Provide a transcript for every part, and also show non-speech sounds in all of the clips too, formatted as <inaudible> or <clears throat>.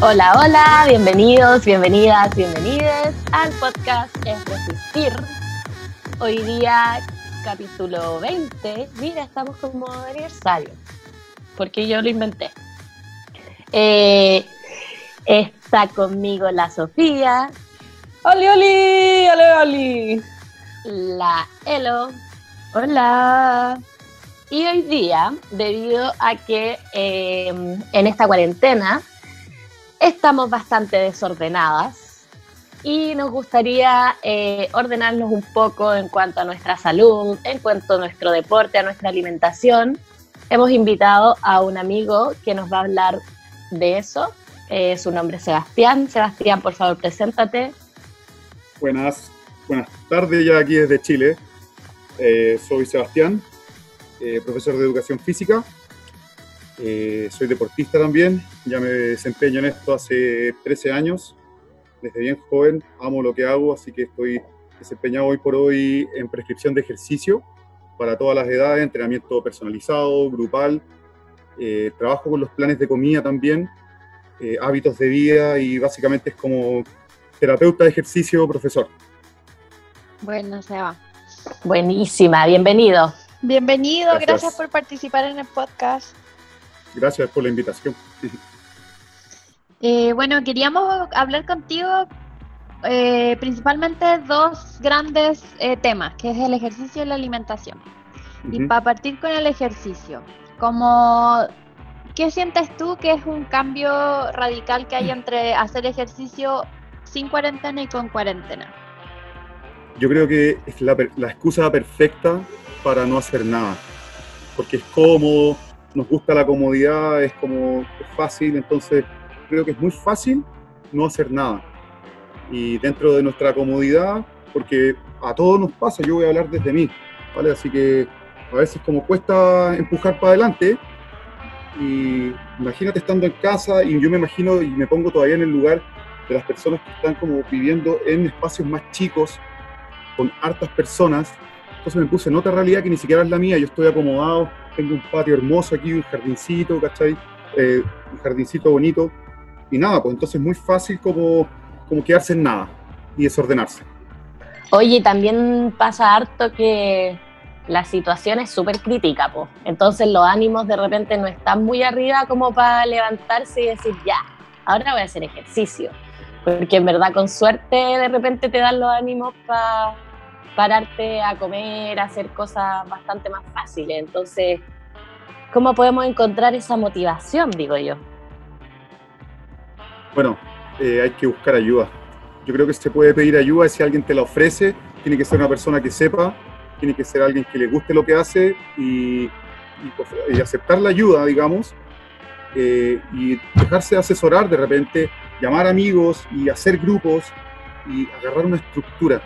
Hola, hola, bienvenidos, bienvenidas, bienvenides al podcast Es Resistir. Hoy día, capítulo 20. Mira, estamos como aniversario, porque yo lo inventé. Eh, está conmigo la Sofía. ¡Oli, oli! ¡Oli, oli! La Elo. Hola. Y hoy día, debido a que eh, en esta cuarentena estamos bastante desordenadas y nos gustaría eh, ordenarnos un poco en cuanto a nuestra salud, en cuanto a nuestro deporte, a nuestra alimentación. Hemos invitado a un amigo que nos va a hablar de eso. Eh, su nombre es Sebastián. Sebastián, por favor, preséntate. Buenas, buenas tardes ya aquí desde Chile. Eh, soy Sebastián, profesor de educación física eh, soy deportista también, ya me desempeño en esto hace 13 años, desde bien joven, amo lo que hago, así que estoy desempeñado hoy por hoy en prescripción de ejercicio para todas las edades, entrenamiento personalizado, grupal, eh, trabajo con los planes de comida también, eh, hábitos de vida y básicamente es como terapeuta de ejercicio, profesor. Bueno, se va. Buenísima, bienvenido. Bienvenido, gracias por participar en el podcast. Gracias por la invitación. Eh, bueno, queríamos hablar contigo eh, principalmente dos grandes eh, temas, que es el ejercicio y la alimentación. Y para partir con el ejercicio, como, ¿qué sientes tú que es un cambio radical que hay entre hacer ejercicio sin cuarentena y con cuarentena? Yo creo que es la, la excusa perfecta para no hacer nada, porque es cómodo, nos gusta la comodidad, es como fácil, entonces creo que es muy fácil no hacer nada. Y dentro de nuestra comodidad, porque a todos nos pasa, yo voy a hablar desde mí, ¿vale? Así que a veces como cuesta empujar para adelante, y imagínate estando en casa y yo me imagino y me pongo todavía en el lugar de las personas que están como viviendo en espacios más chicos, con hartas personas, entonces me puse en otra realidad que ni siquiera es la mía, yo estoy acomodado, tengo un patio hermoso aquí, un jardincito, ¿cachai? Eh, un jardincito bonito. Y nada, pues entonces es muy fácil como, como quedarse en nada y desordenarse. Oye, también pasa harto que la situación es súper crítica, pues. Entonces los ánimos de repente no están muy arriba como para levantarse y decir, ya, ahora voy a hacer ejercicio. Porque en verdad con suerte de repente te dan los ánimos para pararte a comer, a hacer cosas bastante más fáciles. Entonces, ¿cómo podemos encontrar esa motivación, digo yo? Bueno, eh, hay que buscar ayuda. Yo creo que se puede pedir ayuda si alguien te la ofrece. Tiene que ser una persona que sepa, tiene que ser alguien que le guste lo que hace y, aceptar la ayuda, digamos, eh, y dejarse asesorar de repente, llamar amigos y hacer grupos y agarrar una estructura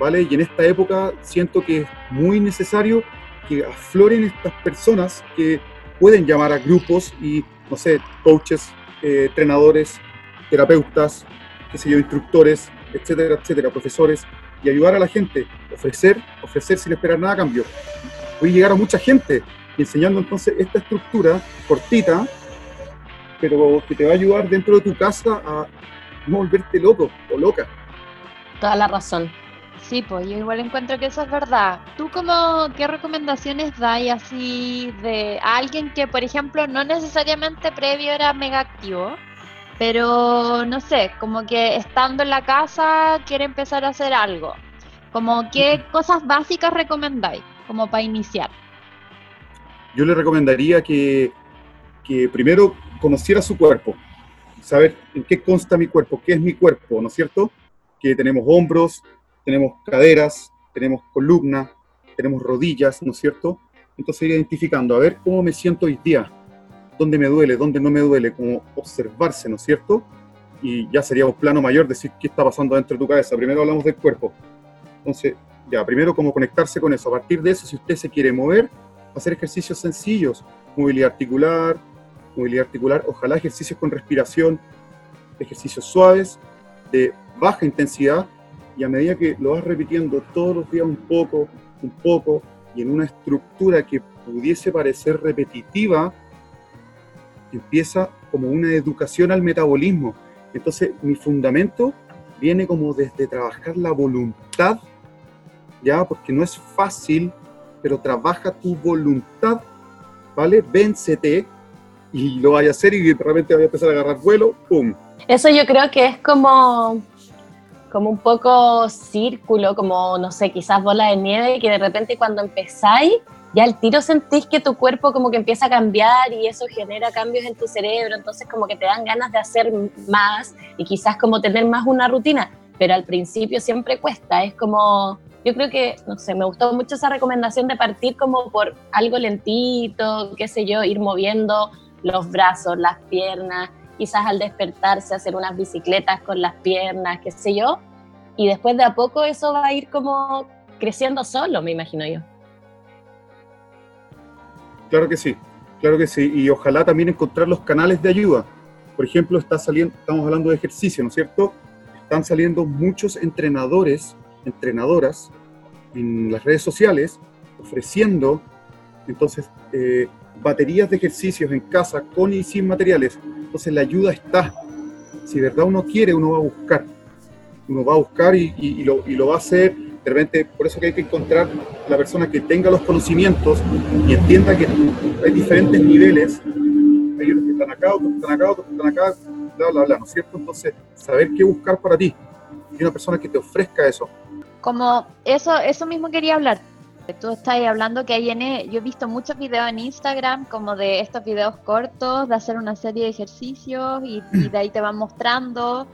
¿vale? Y en esta época siento que es muy necesario que afloren estas personas que pueden llamar a grupos y, no sé, coaches, eh, entrenadores, terapeutas, qué sé yo, instructores, etcétera, etcétera, profesores, y ayudar a la gente, ofrecer, ofrecer sin esperar nada a cambio. Voy a llegar a mucha gente enseñando entonces esta estructura cortita, pero que te va a ayudar dentro de tu casa a no volverte loco o loca. Toda la razón. Sí, pues yo igual encuentro que eso es verdad. ¿Tú como qué recomendaciones das así de alguien que, por ejemplo, no necesariamente previo era mega activo, pero no sé, como que estando en la casa quiere empezar a hacer algo? Como qué cosas básicas recomendáis como para iniciar? Yo le recomendaría que, que primero conociera su cuerpo, saber en qué consta mi cuerpo, qué es mi cuerpo, ¿no es cierto? Que tenemos hombros, tenemos caderas, tenemos columna, tenemos rodillas, ¿no es cierto? Entonces ir identificando, a ver cómo me siento hoy día, dónde me duele, dónde no me duele, como observarse, ¿no es cierto? Y ya sería un plano mayor decir qué está pasando dentro de tu cabeza. Primero hablamos del cuerpo. Entonces, ya, primero como conectarse con eso. A partir de eso, si usted se quiere mover, hacer ejercicios sencillos, movilidad articular, movilidad articular, ojalá ejercicios con respiración, ejercicios suaves, de baja intensidad, y a medida que lo vas repitiendo todos los días un poco, un poco, y en una estructura que pudiese parecer repetitiva, empieza como una educación al metabolismo. Entonces, mi fundamento viene como desde trabajar la voluntad, ya, porque no es fácil, pero trabaja tu voluntad, ¿vale? Véncete y lo vaya a hacer y realmente vaya a empezar a agarrar vuelo, ¡pum! Eso yo creo que es como, como un poco círculo, como, no sé, quizás bola de nieve, que de repente cuando empezáis, ya al tiro sentís que tu cuerpo como que empieza a cambiar y eso genera cambios en tu cerebro, entonces como que te dan ganas de hacer más y quizás como tener más una rutina, pero al principio siempre cuesta, es como, yo creo que, no sé, me gustó mucho esa recomendación de partir como por algo lentito, qué sé yo, ir moviendo los brazos, las piernas, quizás al despertarse hacer unas bicicletas con las piernas, qué sé yo, y después de a poco eso va a ir como creciendo solo, me imagino yo. Claro que sí, claro que sí, y ojalá también encontrar los canales de ayuda. Por ejemplo, está saliendo, estamos hablando de ejercicio, ¿no es cierto? Están saliendo muchos entrenadores, entrenadoras en las redes sociales ofreciendo entonces eh, baterías de ejercicios en casa con y sin materiales. Entonces la ayuda está. Si de verdad uno quiere, uno va a buscar. Uno va a buscar y, lo, va a hacer. De repente, por eso que hay que encontrar la persona que tenga los conocimientos y entienda que hay diferentes niveles. Hay unos que están acá, otros que están acá, otros que están acá, bla, bla, bla, ¿no es cierto? Entonces, saber qué buscar para ti. Y una persona que te ofrezca eso. Como eso, eso mismo quería hablar Tú estás hablando que hay en, yo he visto muchos videos en Instagram como de estos videos cortos, de hacer una serie de ejercicios y, de ahí te van mostrando.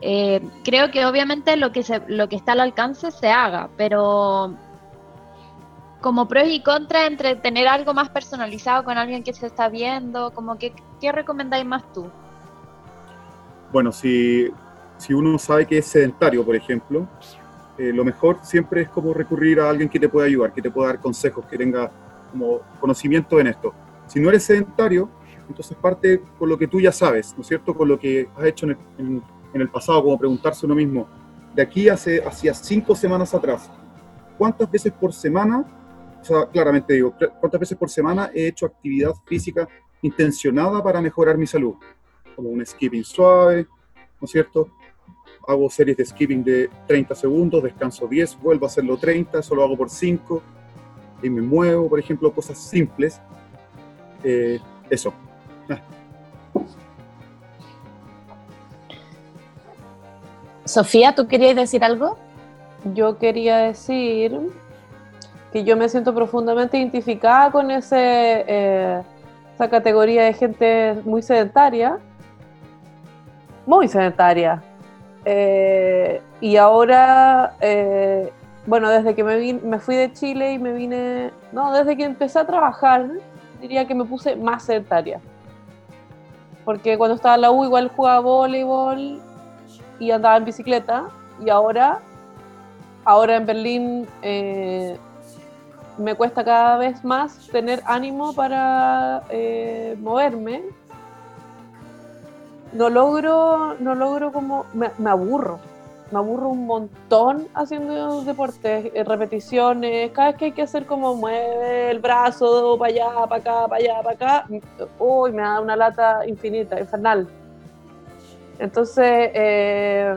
Eh, creo que obviamente lo que, se, lo que está al alcance se haga, pero como pros y contras entre tener algo más personalizado con alguien que se está viendo, como que, ¿qué recomendáis más tú? Bueno, si, si uno sabe que es sedentario, por ejemplo, eh, lo mejor siempre es como recurrir a alguien que te pueda ayudar, que te pueda dar consejos, que tenga como conocimiento en esto. Si no eres sedentario, entonces parte con lo que tú ya sabes, ¿no es cierto? Con lo que has hecho en el, pasado, como preguntarse uno mismo, de aquí hace, hacia cinco semanas atrás, ¿cuántas veces por semana, o sea, claramente digo, cuántas veces por semana he hecho actividad física intencionada para mejorar mi salud? Como un skipping suave, ¿no es cierto? Hago series de skipping de 30 segundos, descanso 10, vuelvo a hacerlo 30, solo hago por 5 y me muevo, por ejemplo, cosas simples. Eh, eso. Ah. Sofía, ¿tú querías decir algo? Yo quería decir que yo me siento profundamente identificada con ese, eh, esa categoría de gente muy sedentaria, muy sedentaria, eh, y ahora, eh, bueno, desde que me, me fui de Chile y me vine, no, desde que empecé a trabajar, diría que me puse más sedentaria. Porque cuando estaba en la U igual jugaba voleibol y andaba en bicicleta. Y ahora, ahora en Berlín eh, me cuesta cada vez más tener ánimo para moverme no logro, no logro como, me, aburro, me aburro un montón haciendo deportes, eh, repeticiones, cada vez que hay que hacer como mueve el brazo para allá, para acá, para allá, para acá, uy, me da una lata infinita, infernal. Entonces, eh,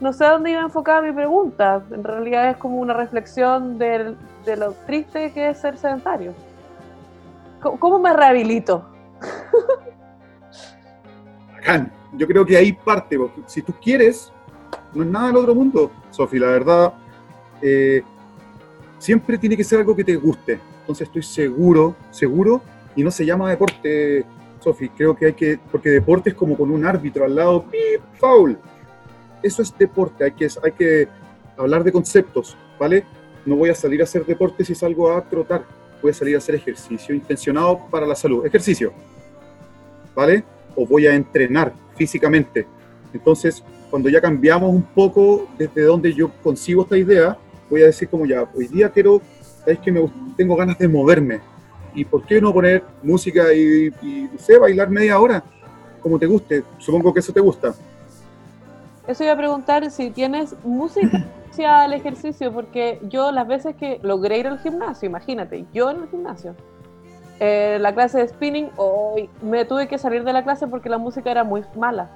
no sé a dónde iba enfocada mi pregunta, en realidad es como una reflexión de lo triste que es ser sedentario. ¿Cómo, me rehabilito? <laughs> Yo creo que ahí parte, porque si tú quieres, no es nada del otro mundo, Sofi, la verdad, eh, siempre tiene que ser algo que te guste. Entonces estoy seguro, seguro, y no se llama deporte, Sofi, creo que hay que, porque deporte es como con un árbitro al lado, ¡pip! foul. Eso es deporte, hay que, hay que hablar de conceptos, ¿vale? No voy a salir a hacer deporte si salgo a trotar, voy a salir a hacer ejercicio intencionado para la salud. Ejercicio, ¿vale? O voy a entrenar físicamente. Entonces, cuando ya cambiamos un poco desde donde yo consigo esta idea, voy a decir como ya, hoy día quiero, sabéis que me, tengo ganas de moverme. ¿Y por qué no poner música y, y no sé, bailar media hora? Como te guste. Supongo que eso te gusta. Eso iba a preguntar si tienes música <laughs> al ejercicio, porque yo las veces que logré ir al gimnasio, imagínate, yo en el gimnasio, eh, la clase de spinning, hoy me tuve que salir de la clase porque la música era muy mala.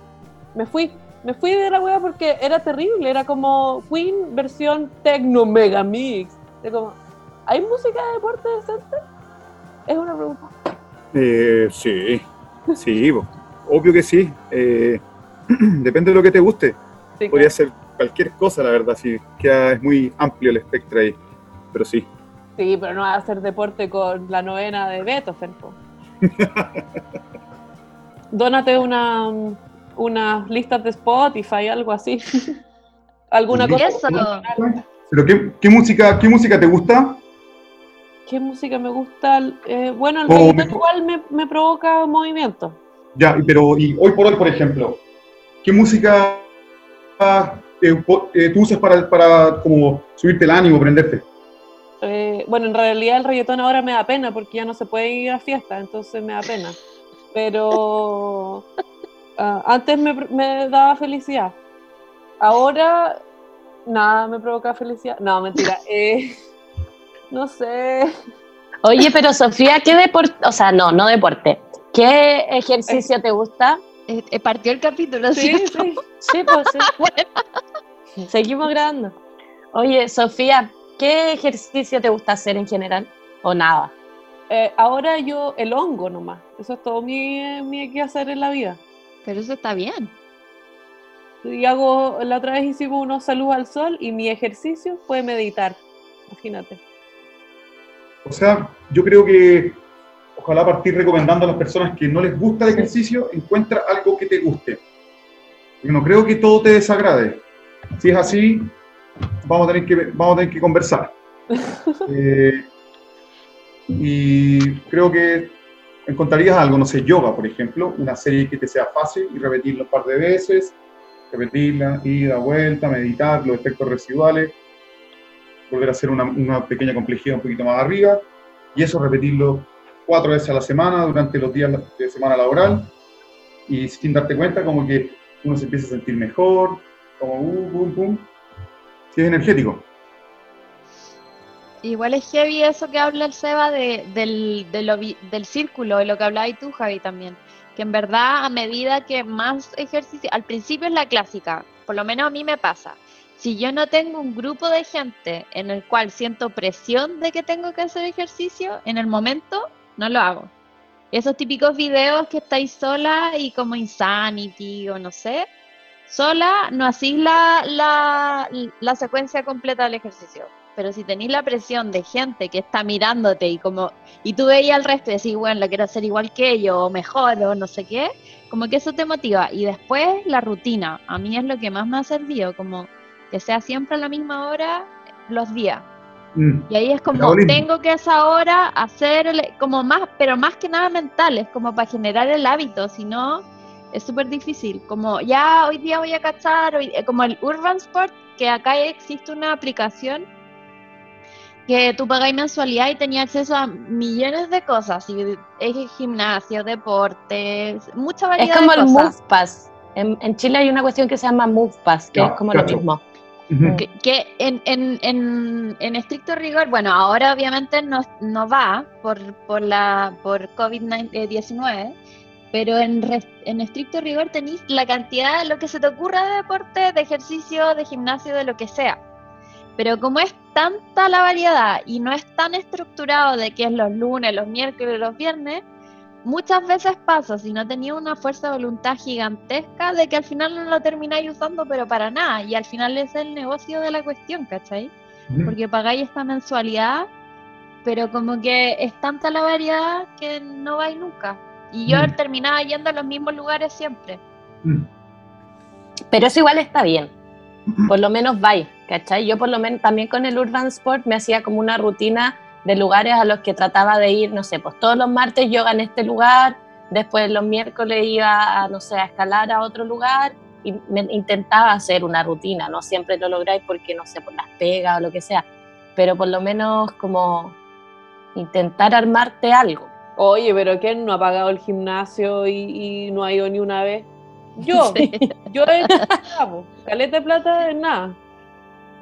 Me fui, me fui de la wea porque era terrible, era como Queen versión Tecno Mega Mix. como, ¿Hay música de deporte decente? Es una pregunta. Eh, sí, sí, obvio que sí. Eh, <clears throat> depende de lo que te guste. Podría ser cualquier cosa, la verdad, sí, que es muy amplio el espectro ahí, pero sí. Sí, pero no va a hacer deporte con la novena de Beethoven. <laughs> Dónate una, unas listas de Spotify, algo así. <laughs> ¿Alguna cosa? ¿Pero qué, música, qué música te gusta? ¿Qué música me gusta? Eh, bueno, el oh, igual me, me, provoca movimiento. Ya, pero y hoy por hoy, por ejemplo, ¿qué música eh, eh, tú usas para, para como subirte el ánimo, prenderte? Eh, bueno, en realidad el reggaetón ahora me da pena porque ya no se puede ir a fiestas, entonces me da pena. Pero ah, antes me, me, daba felicidad. Ahora nada me provoca felicidad. No, mentira. <laughs> no sé. Oye, pero Sofía, ¿qué deporte? O sea, no, no deporte. ¿Qué ejercicio te gusta? partió el capítulo, sí, Sí, sí pues sí. <laughs> Seguimos grabando. Oye, Sofía, ¿qué ejercicio te gusta hacer en general? ¿O nada? Eh, ahora yo el hongo nomás. Eso es todo mi, mi que hacer en la vida. Pero eso está bien. Y hago, la otra vez hicimos unos saludos al sol y mi ejercicio fue meditar. Imagínate. O sea, yo creo que ojalá partir recomendando a las personas que no les gusta el ejercicio, encuentra algo que te guste. Yo no creo que todo te desagrade. Si es así, vamos a tener que, vamos a tener que conversar. <laughs> Eh, y creo que encontrarías algo, no sé, yoga, por ejemplo, una serie que te sea fácil y repetirlo un par de veces, repetirla, ida, vuelta, meditar, los efectos residuales, volver a hacer una, una pequeña complejidad un poquito más arriba, y eso repetirlo cuatro veces a la semana durante los días de semana laboral, y sin darte cuenta como que uno se empieza a sentir mejor, como uh, pum, pum. Es energético. Igual es heavy eso que habla el Seba de, del, del círculo, de lo que hablabas tú, Javi, también. Que en verdad, a medida que más ejercicio, al principio es la clásica, por lo menos a mí me pasa. Si yo no tengo un grupo de gente en el cual siento presión de que tengo que hacer ejercicio, en el momento no lo hago. Esos típicos videos que estáis sola y como Insanity o no sé, sola no hacéis la, la, secuencia completa del ejercicio. Pero si tenéis la presión de gente que está mirándote y como y tú veis al resto y decís, bueno, lo quiero hacer igual que ellos, o mejor, o no sé qué, como que eso te motiva. Y después la rutina, a mí es lo que más me ha servido, como que sea siempre a la misma hora los días. Mm. Y ahí es como, tengo que a esa hora hacer como más, pero más que nada mental, es como para generar el hábito, si no, es súper difícil. Como ya hoy día voy a cachar, hoy, eh, como el Urban Sport, que acá existe una aplicación que tú pagáis mensualidad y tenías acceso a millones de cosas, y es gimnasio, deportes, mucha variedad. Es como el Move Pass. En, Chile hay una cuestión que se llama Move Pass, que es como lo mismo. Que, en, en, en, estricto rigor, bueno, ahora obviamente no, no va por, por, la, por COVID-19, pero en, en estricto rigor tenéis la cantidad de lo que se te ocurra de deporte, de ejercicio, de gimnasio, de lo que sea. Pero como es tanta la variedad y no es tan estructurado de que es los lunes, los miércoles, los viernes, muchas veces pasa, si no tenía una fuerza de voluntad gigantesca, de que al final no lo termináis usando, pero para nada. Y al final es el negocio de la cuestión, ¿cachai? Porque pagáis esta mensualidad, pero como que es tanta la variedad que no vais nunca. Y yo mm. terminaba yendo a los mismos lugares siempre. Mm. Pero eso igual está bien. Por lo menos vais, ¿cachai? Yo por lo menos también con el Urban Sport me hacía como una rutina de lugares a los que trataba de ir, no sé, pues todos los martes yoga en este lugar, después los miércoles iba a, no sé, a escalar a otro lugar y me intentaba hacer una rutina, no siempre lo lográis porque, no sé, por las pegas o lo que sea, pero por lo menos como intentar armarte algo. Oye, pero ¿quién no ha pagado el gimnasio y, no ha ido ni una vez? Yo, <laughs> yo he hecho caleta de plata en nada.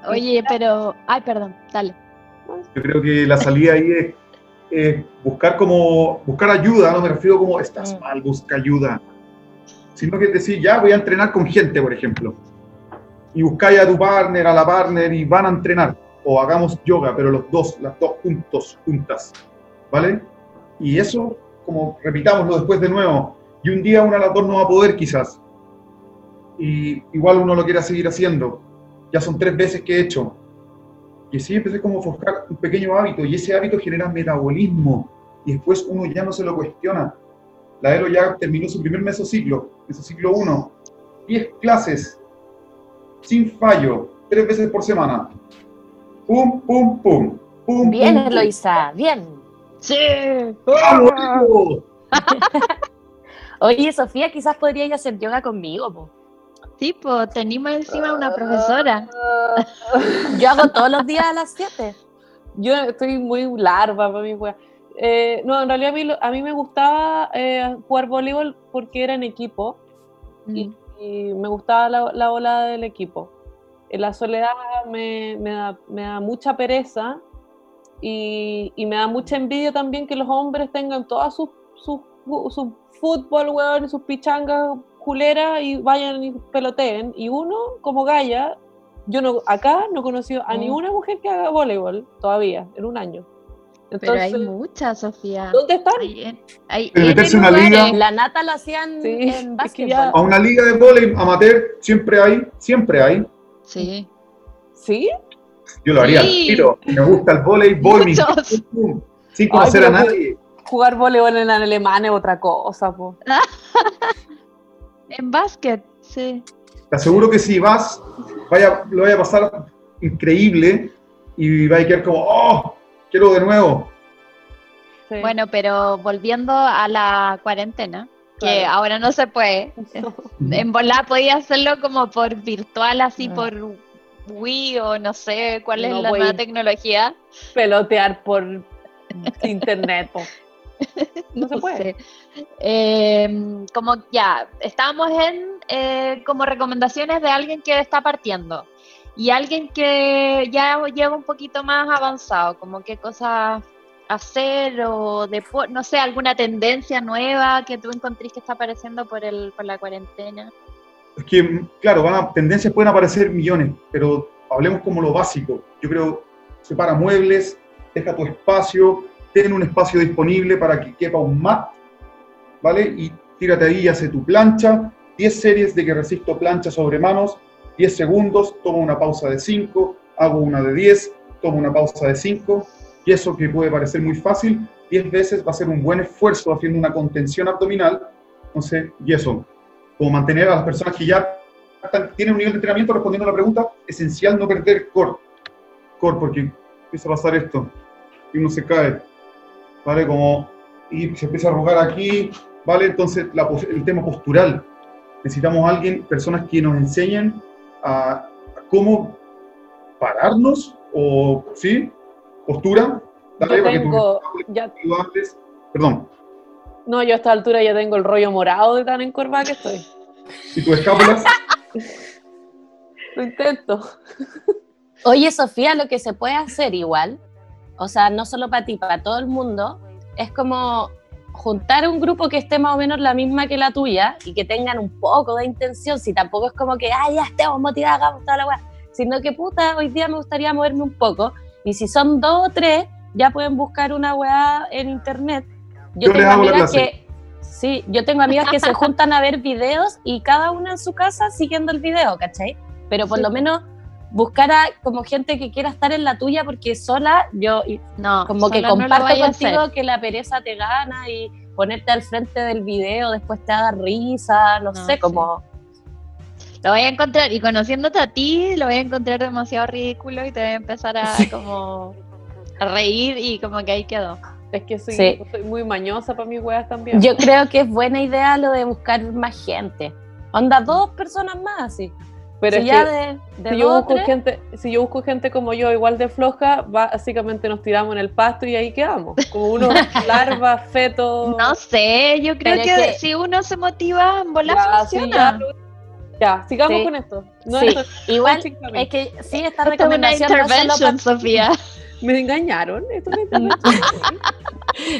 Oye, pero, ay, perdón, dale. Yo creo que la salida ahí es, buscar como, buscar ayuda, no me refiero como estás mm. mal, busca ayuda, sino que decir, ya voy a entrenar con gente, por ejemplo, y buscáis a tu partner, a la partner y van a entrenar, o hagamos yoga, pero los dos, las dos juntos, juntas, ¿vale? Y eso, como repitámoslo después de nuevo, y un día una de las dos no va a poder quizás, y igual uno lo quiere seguir haciendo, ya son tres veces que he hecho, y así empecé como a buscar un pequeño hábito y ese hábito genera metabolismo y después uno ya no se lo cuestiona. La Elo ya terminó su primer mesociclo, mesociclo 1, 10 clases, sin fallo, tres veces por semana. Pum, pum, pum. pum bien, Eloisa, bien. Sí. <laughs> Oye, Sofía, quizás podría hacer yoga conmigo, po. Sí, pues tenemos encima una profesora. Yo hago todos los días a las 7. Yo estoy muy larva para mi juega. Eh, no, en realidad a mí, a mí me gustaba eh, jugar voleibol porque era en equipo y, mm. me gustaba la, la ola del equipo. En la soledad me, me, da, me da, mucha pereza y, y, me da mucha envidia también que los hombres tengan todas sus su, su, fútbol, weón, sus pichangas y vayan y peloteen. Y uno, como Gaia, yo no, acá no he conocido a mm. ninguna mujer que haga voleibol todavía, en un año. Pero hay muchas, Sofía. ¿Dónde están? Hay, una liga. La nata lo hacían en básquetbol. A una liga de voleibol amateur siempre hay, siempre hay. Sí. ¿Sí? Yo lo haría, tiro. Me gusta el voleibol, sin conocer a nadie. Jugar voleibol en alemán es otra cosa, po. <laughs> En básquet, sí. Te aseguro que si vas, vaya, lo vaya a pasar increíble y vaya a quedar como, ¡oh! Quiero de nuevo. Bueno, pero volviendo a la cuarentena, que ahora no se puede. <laughs> en volar podía hacerlo como por virtual, así ah. por Wii o no sé cuál es la nueva tecnología. Pelotear por internet. <laughs> no se puede. Em, como ya, estábamos en eh, como recomendaciones de alguien que está partiendo y alguien que ya lleva un poquito más avanzado, como qué cosas hacer o de, no sé, alguna tendencia nueva que tú encontrís que está apareciendo por, el, por la cuarentena. Que, claro, van tendencias pueden aparecer millones, pero hablemos como lo básico. Yo creo, separa muebles, deja tu espacio, ten un espacio disponible para que quepa un mat, ¿vale? Y tírate ahí y hace tu plancha, 10 series de que resisto plancha sobre manos, 10 segundos, tomo una pausa de 5, hago una de 10, tomo una pausa de 5, y eso que puede parecer muy fácil, 10 veces va a ser un buen esfuerzo haciendo una contención abdominal, entonces, y eso, como mantener a las personas que ya tienen un nivel de entrenamiento, respondiendo a la pregunta, esencial no perder core, core, porque empieza a pasar esto, y uno se cae, ¿vale? Como, y se empieza a arrugar aquí, ¿vale? Entonces, el tema postural. Necesitamos a alguien, personas que nos enseñen a, cómo pararnos o, ¿sí? Postura. Dale, tengo, ya... Perdón. No, yo a esta altura ya tengo el rollo morado de tan encorvada que estoy. ¿Y tus escápulas? Lo intento. Oye, Sofía, lo que se puede hacer igual o sea, no solo para ti, para todo el mundo, es como juntar un grupo que esté más o menos la misma que la tuya y que tengan un poco de intención, si tampoco es como que, ay, ya estemos motivados, hagamos toda la weá, sino que puta, hoy día me gustaría moverme un poco, y si son dos o tres, ya pueden buscar una weá en internet. Yo, tengo amigas que, sí, yo tengo amigas que se juntan a ver videos y cada una en su casa siguiendo el video, ¿cachai? Pero por lo menos buscar a como gente que quiera estar en la tuya porque sola yo no, como que comparto contigo que la pereza te gana y ponerte al frente del video después te da risa, no, sé, como... Lo voy a encontrar, y conociéndote a ti, lo voy a encontrar demasiado ridículo y te voy a empezar a como a reír y como que ahí quedó. Es que soy, Sí. soy muy mañosa para mis weas también. Yo creo que es buena idea lo de buscar más gente. Onda, dos personas más, así. Pero si es ya que de, de si yo, busco tres, gente, si yo busco gente como yo, igual de floja, básicamente nos tiramos en el pasto y ahí quedamos. Como unos <laughs> larvas, fetos. No sé, yo creo que, que- si uno se motiva, en volar Ya, sí, funciona. ya, ya, sigamos Sí. con esto. No, Sí, es igual <laughs> es que sí, esta Esto es una recomendación no es solo intervention, pa- Sofía. Me engañaron. Esto es una intervención.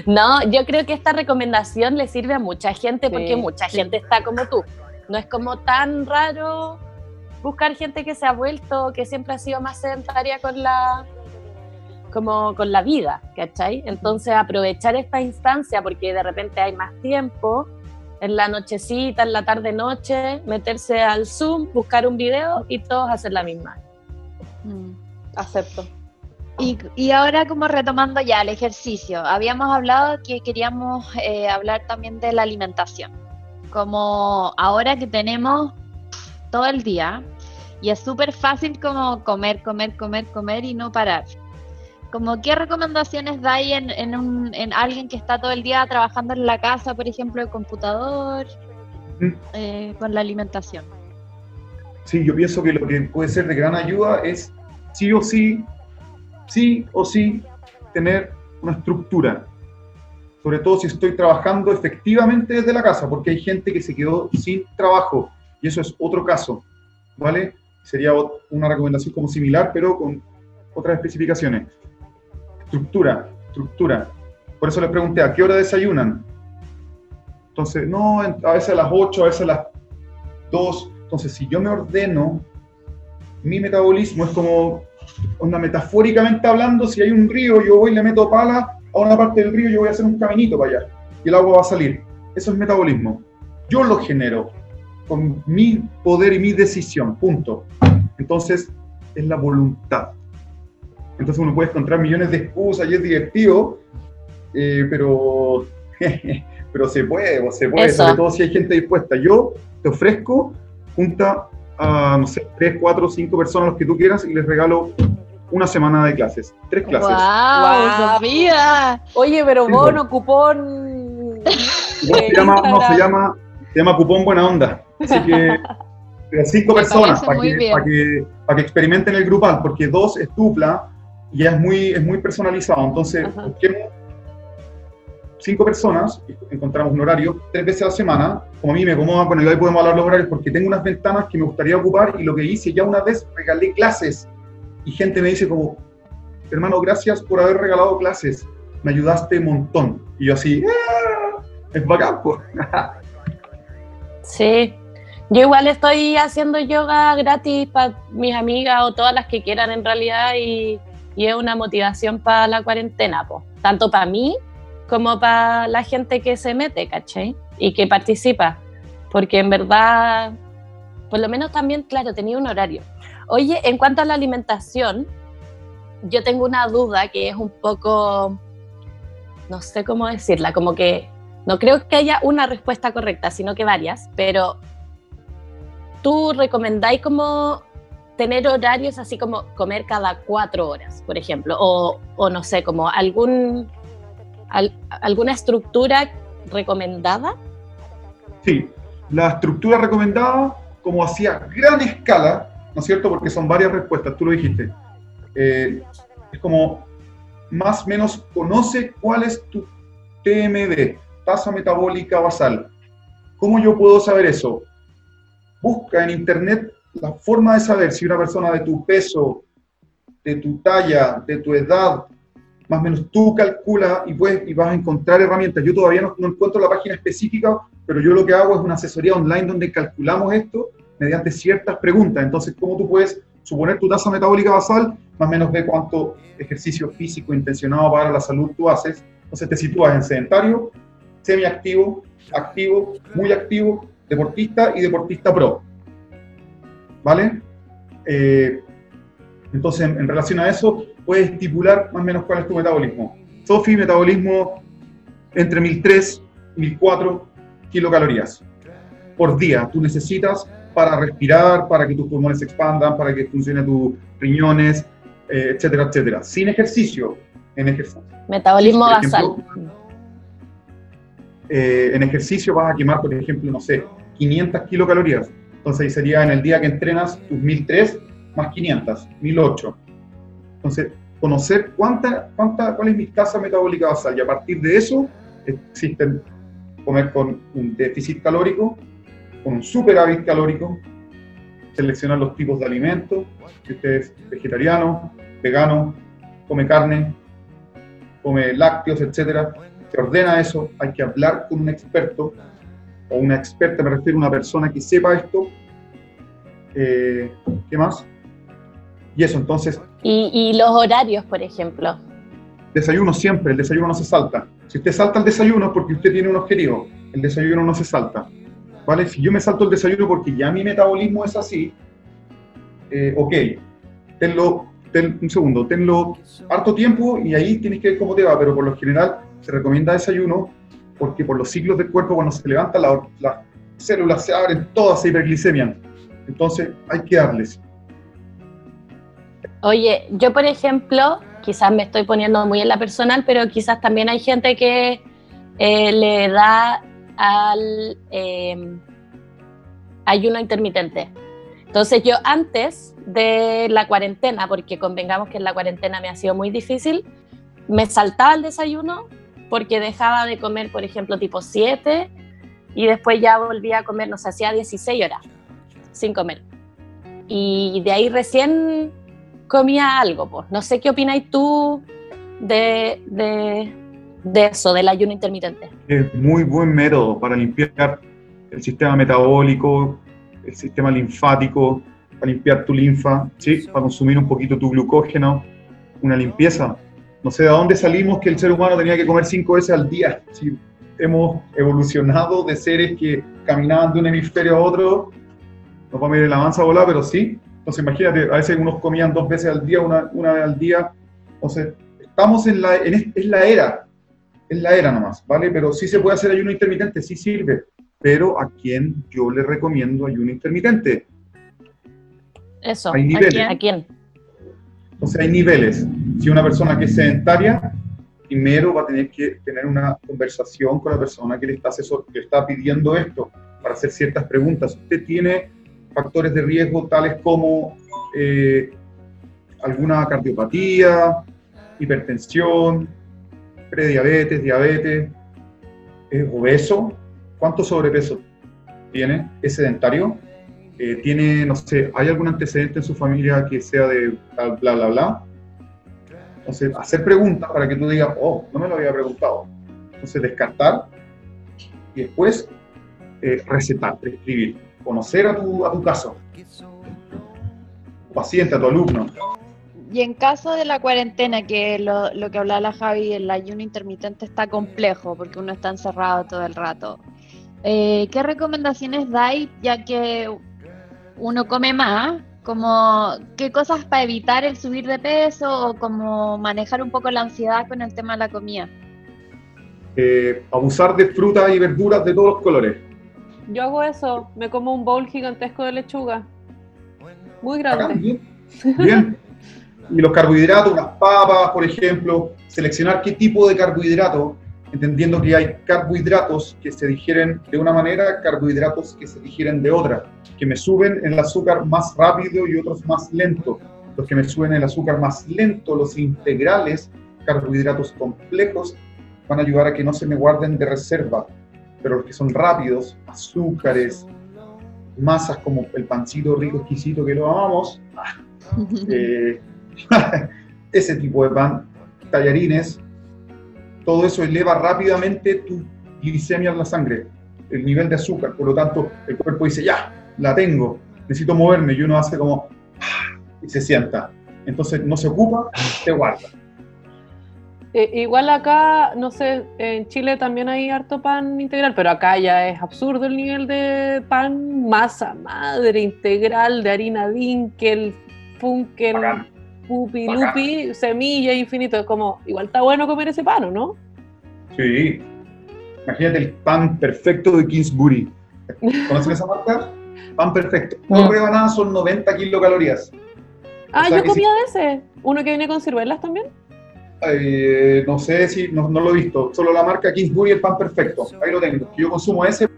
No, yo creo que esta recomendación le sirve a mucha gente Sí, porque mucha sí. gente está como tú. No es como tan raro buscar gente que se ha vuelto, que siempre ha sido más sedentaria con la como con la vida, ¿cachai? Entonces aprovechar esta instancia porque de repente hay más tiempo, en la nochecita, en la tarde noche, meterse al Zoom, buscar un video y todos hacer la misma. Mm. Acepto. Y, y ahora como retomando ya el ejercicio, habíamos hablado que queríamos eh, hablar también de la alimentación. Como ahora que tenemos todo el día y es súper fácil como comer, comer, comer, comer y no parar. Como qué recomendaciones dais en, en, un- en alguien que está todo el día trabajando en la casa, por ejemplo, el computador, Mm. eh, con la alimentación? Sí, yo pienso que lo que puede ser de gran ayuda es sí o sí, sí o sí, tener una estructura. Sobre todo si estoy trabajando efectivamente desde la casa, porque hay gente que se quedó sin trabajo y eso es otro caso, ¿vale? Sería una recomendación como similar, pero con otras especificaciones. Estructura, estructura. Por eso les pregunté, ¿a qué hora desayunan? Entonces, no, a veces a las 8, a veces a las 2. Entonces, si yo me ordeno, mi metabolismo es como, onda, metafóricamente hablando, si hay un río, yo voy y le meto pala a una parte del río, yo voy a hacer un caminito para allá y el agua va a salir. Eso es metabolismo. Yo lo genero con mi poder y mi decisión, punto. Entonces, es la voluntad. Entonces uno puede encontrar millones de excusas y es divertido, eh, pero, <laughs> pero se puede, o se puede, Eso. sobre todo si hay gente dispuesta. Yo te ofrezco, junta a, no sé, tres, cuatro, cinco personas, los que tú quieras, y les regalo una semana de clases. Tres clases. ¡Wow. Sofía! Oye, pero Sí, bono, cupón. Igual eh, se, llama, no, se, llama, se llama cupón buena onda. Así que pero <laughs> cinco Me personas para que, para, que, para que experimenten el grupal, porque dos es dupla y ya es muy, es muy personalizado. Entonces, Ajá. busquemos cinco personas, encontramos un horario, tres veces a la semana. Como a mí me acomoda, bueno, y ahí podemos hablar los horarios porque tengo unas ventanas que me gustaría ocupar y lo que hice ya una vez, regalé clases. Y gente me dice como, hermano, gracias por haber regalado clases, me ayudaste un montón. Y yo así, "Ah, es bacán, pues". Sí. Yo igual estoy haciendo yoga gratis para mis amigas o todas las que quieran en realidad y, y es una motivación para la cuarentena, po. tanto para mí como para la gente que se mete, ¿cachai? Y que participa, porque en verdad, por lo menos también, claro, tenía un horario. Oye, en cuanto a la alimentación, yo tengo una duda que es un poco, no sé cómo decirla, como que no creo que haya una respuesta correcta, sino que varias, pero tú recomendáis como tener horarios así como comer cada cuatro horas, por ejemplo, o, o no sé, como algún, al- alguna estructura recomendada. Sí, la estructura recomendada, como hacía gran escala, ¿no es cierto? Porque son varias respuestas, tú lo dijiste. Eh, es como, más o menos, conoce cuál es tu TMB, tasa metabólica basal. ¿Cómo yo puedo saber eso? Busca en internet la forma de saber si una persona de tu peso, de tu talla, de tu edad, más o menos tú calcula y, puedes, y vas a encontrar herramientas. Yo todavía no, encuentro la página específica, pero yo lo que hago es una asesoría online donde calculamos esto mediante ciertas preguntas. Entonces, ¿cómo tú puedes suponer tu tasa metabólica basal? Más o menos ve cuánto ejercicio físico intencionado para la salud tú haces. Entonces te sitúas en sedentario, semiactivo, activo, muy activo, deportista y deportista pro. ¿Vale? Eh, entonces, en, en relación a eso, puedes estipular más o menos cuál es tu metabolismo. Sofi, metabolismo entre 1003 y 1004 kilocalorías por día. Tú necesitas para respirar, para que tus pulmones se expandan, para que funcionen tus riñones, eh, etcétera, etcétera. Sin ejercicio, en ejercicio. Metabolismo Por basal. ejemplo, eh, en ejercicio vas a quemar, por ejemplo, no sé, 500 kilocalorías. Entonces ahí sería en el día que entrenas tus 1003 más 500, 1008. Entonces, conocer cuánta, cuánta, cuál es mi tasa metabólica basal y a partir de eso existen comer con un déficit calórico, con un superávit calórico, seleccionar los tipos de alimentos, si usted es vegetariano, vegano, come carne, come lácteos, etcétera, se ordena eso, hay que hablar con un experto o una experta, me refiero a una persona que sepa esto. Eh, ¿Qué más? Y eso, entonces, Y, y los horarios, por ejemplo. desayuno siempre, el desayuno no se salta. Si usted salta el desayuno es porque usted tiene un objetivo, el desayuno no se salta. ¿Vale? Si yo me salto el desayuno porque ya mi metabolismo es así, eh, ok, tenlo, ten, un segundo, tenlo harto tiempo y ahí tienes que ver cómo te va, pero por lo general se recomienda desayuno porque por los ciclos del cuerpo cuando se levanta la- las células se abren, todas se hiperglicemian. Entonces hay que darles. Oye, yo por ejemplo, quizás me estoy poniendo muy en la personal, pero quizás también hay gente que eh, le da al eh, ayuno intermitente. Entonces yo antes de la cuarentena, porque convengamos que en la cuarentena me ha sido muy difícil, me saltaba el desayuno porque dejaba de comer, por ejemplo, tipo 7 y después ya volvía a comer, no sé, hacía 16 horas sin comer. Y de ahí recién comía algo, pues. No sé qué opináis tú de, de, de eso, del ayuno intermitente. Es muy buen método para limpiar el sistema metabólico, el sistema linfático, para limpiar tu linfa, ¿sí? para consumir un poquito tu glucógeno, una limpieza. No sé de dónde salimos que el ser humano tenía que comer cinco veces al día. Si hemos evolucionado de seres que caminaban de un hemisferio a otro, no para medir la avanza volar, pero sí. Entonces imagínate, a veces unos comían dos veces al día, una, una vez al día. Entonces, estamos en la, en, es- la era, es la era nomás, ¿vale? Pero sí se puede hacer ayuno intermitente, sí sirve. Pero ¿a quién yo le recomiendo ayuno intermitente? Eso. Hay ¿A niveles. quién? ¿A quién? Entonces hay niveles. Si una persona que es sedentaria, primero va a tener que tener una conversación con la persona que le está, asesor, que está pidiendo esto para hacer ciertas preguntas. Usted tiene factores de riesgo tales como eh, alguna cardiopatía, hipertensión, prediabetes, diabetes, es obeso, ¿cuánto sobrepeso tiene? ¿Es sedentario? Eh, ¿Tiene, no sé, hay algún antecedente en su familia que sea de bla, bla, bla, bla? Entonces, hacer preguntas para que tú digas, oh, no me lo había preguntado. Entonces, descartar y después eh, recetar, prescribir, conocer a tu, a tu caso, tu paciente, a tu alumno. Y en caso de la cuarentena, que lo, lo que hablaba la Javi, el ayuno intermitente está complejo porque uno está encerrado todo el rato. Eh, ¿Qué recomendaciones dais ya que uno come más? Como, ¿Qué cosas para evitar el subir de peso o como manejar un poco la ansiedad con el tema de la comida? Eh, abusar de frutas y verduras de todos los colores. Yo hago eso, me como un bowl gigantesco de lechuga. Muy grande. bien. Bien. Y los carbohidratos, las papas, por ejemplo, seleccionar qué tipo de carbohidrato, entendiendo que hay carbohidratos que se digieren de una manera, carbohidratos que se digieren de otra, que me suben el azúcar más rápido y otros más lento. Los que me suben el azúcar más lento, los integrales, carbohidratos complejos, van a ayudar a que no se me guarden de reserva. Pero los que son rápidos, azúcares, masas como el pancito rico, exquisito que lo amamos, <laughs> eh, <laughs> ese tipo de pan, tallarines, todo eso eleva rápidamente tu glicemia en la sangre, el nivel de azúcar. Por lo tanto, el cuerpo dice, ya, la tengo, necesito moverme. Y uno hace como, y se sienta. Entonces no se ocupa, se guarda. Eh, igual acá, no sé, en Chile también hay harto pan integral, pero acá ya es absurdo el nivel de pan masa madre integral de harina dinkel, funkel, pupi, lupi, semilla infinito. Es como, igual está bueno comer ese pan, ¿o no? Sí. Imagínate el pan perfecto de Kingsbury. ¿Conocen esa marca? Pan perfecto. Dos Mm. rebanadas son 90 kilocalorías. Ah, sea yo comía de ese. Uno que viene con ciruelas también. Eh, no sé si, no, no, lo he visto, solo la marca Kingsbury, el pan perfecto, ahí lo tengo. Yo consumo ese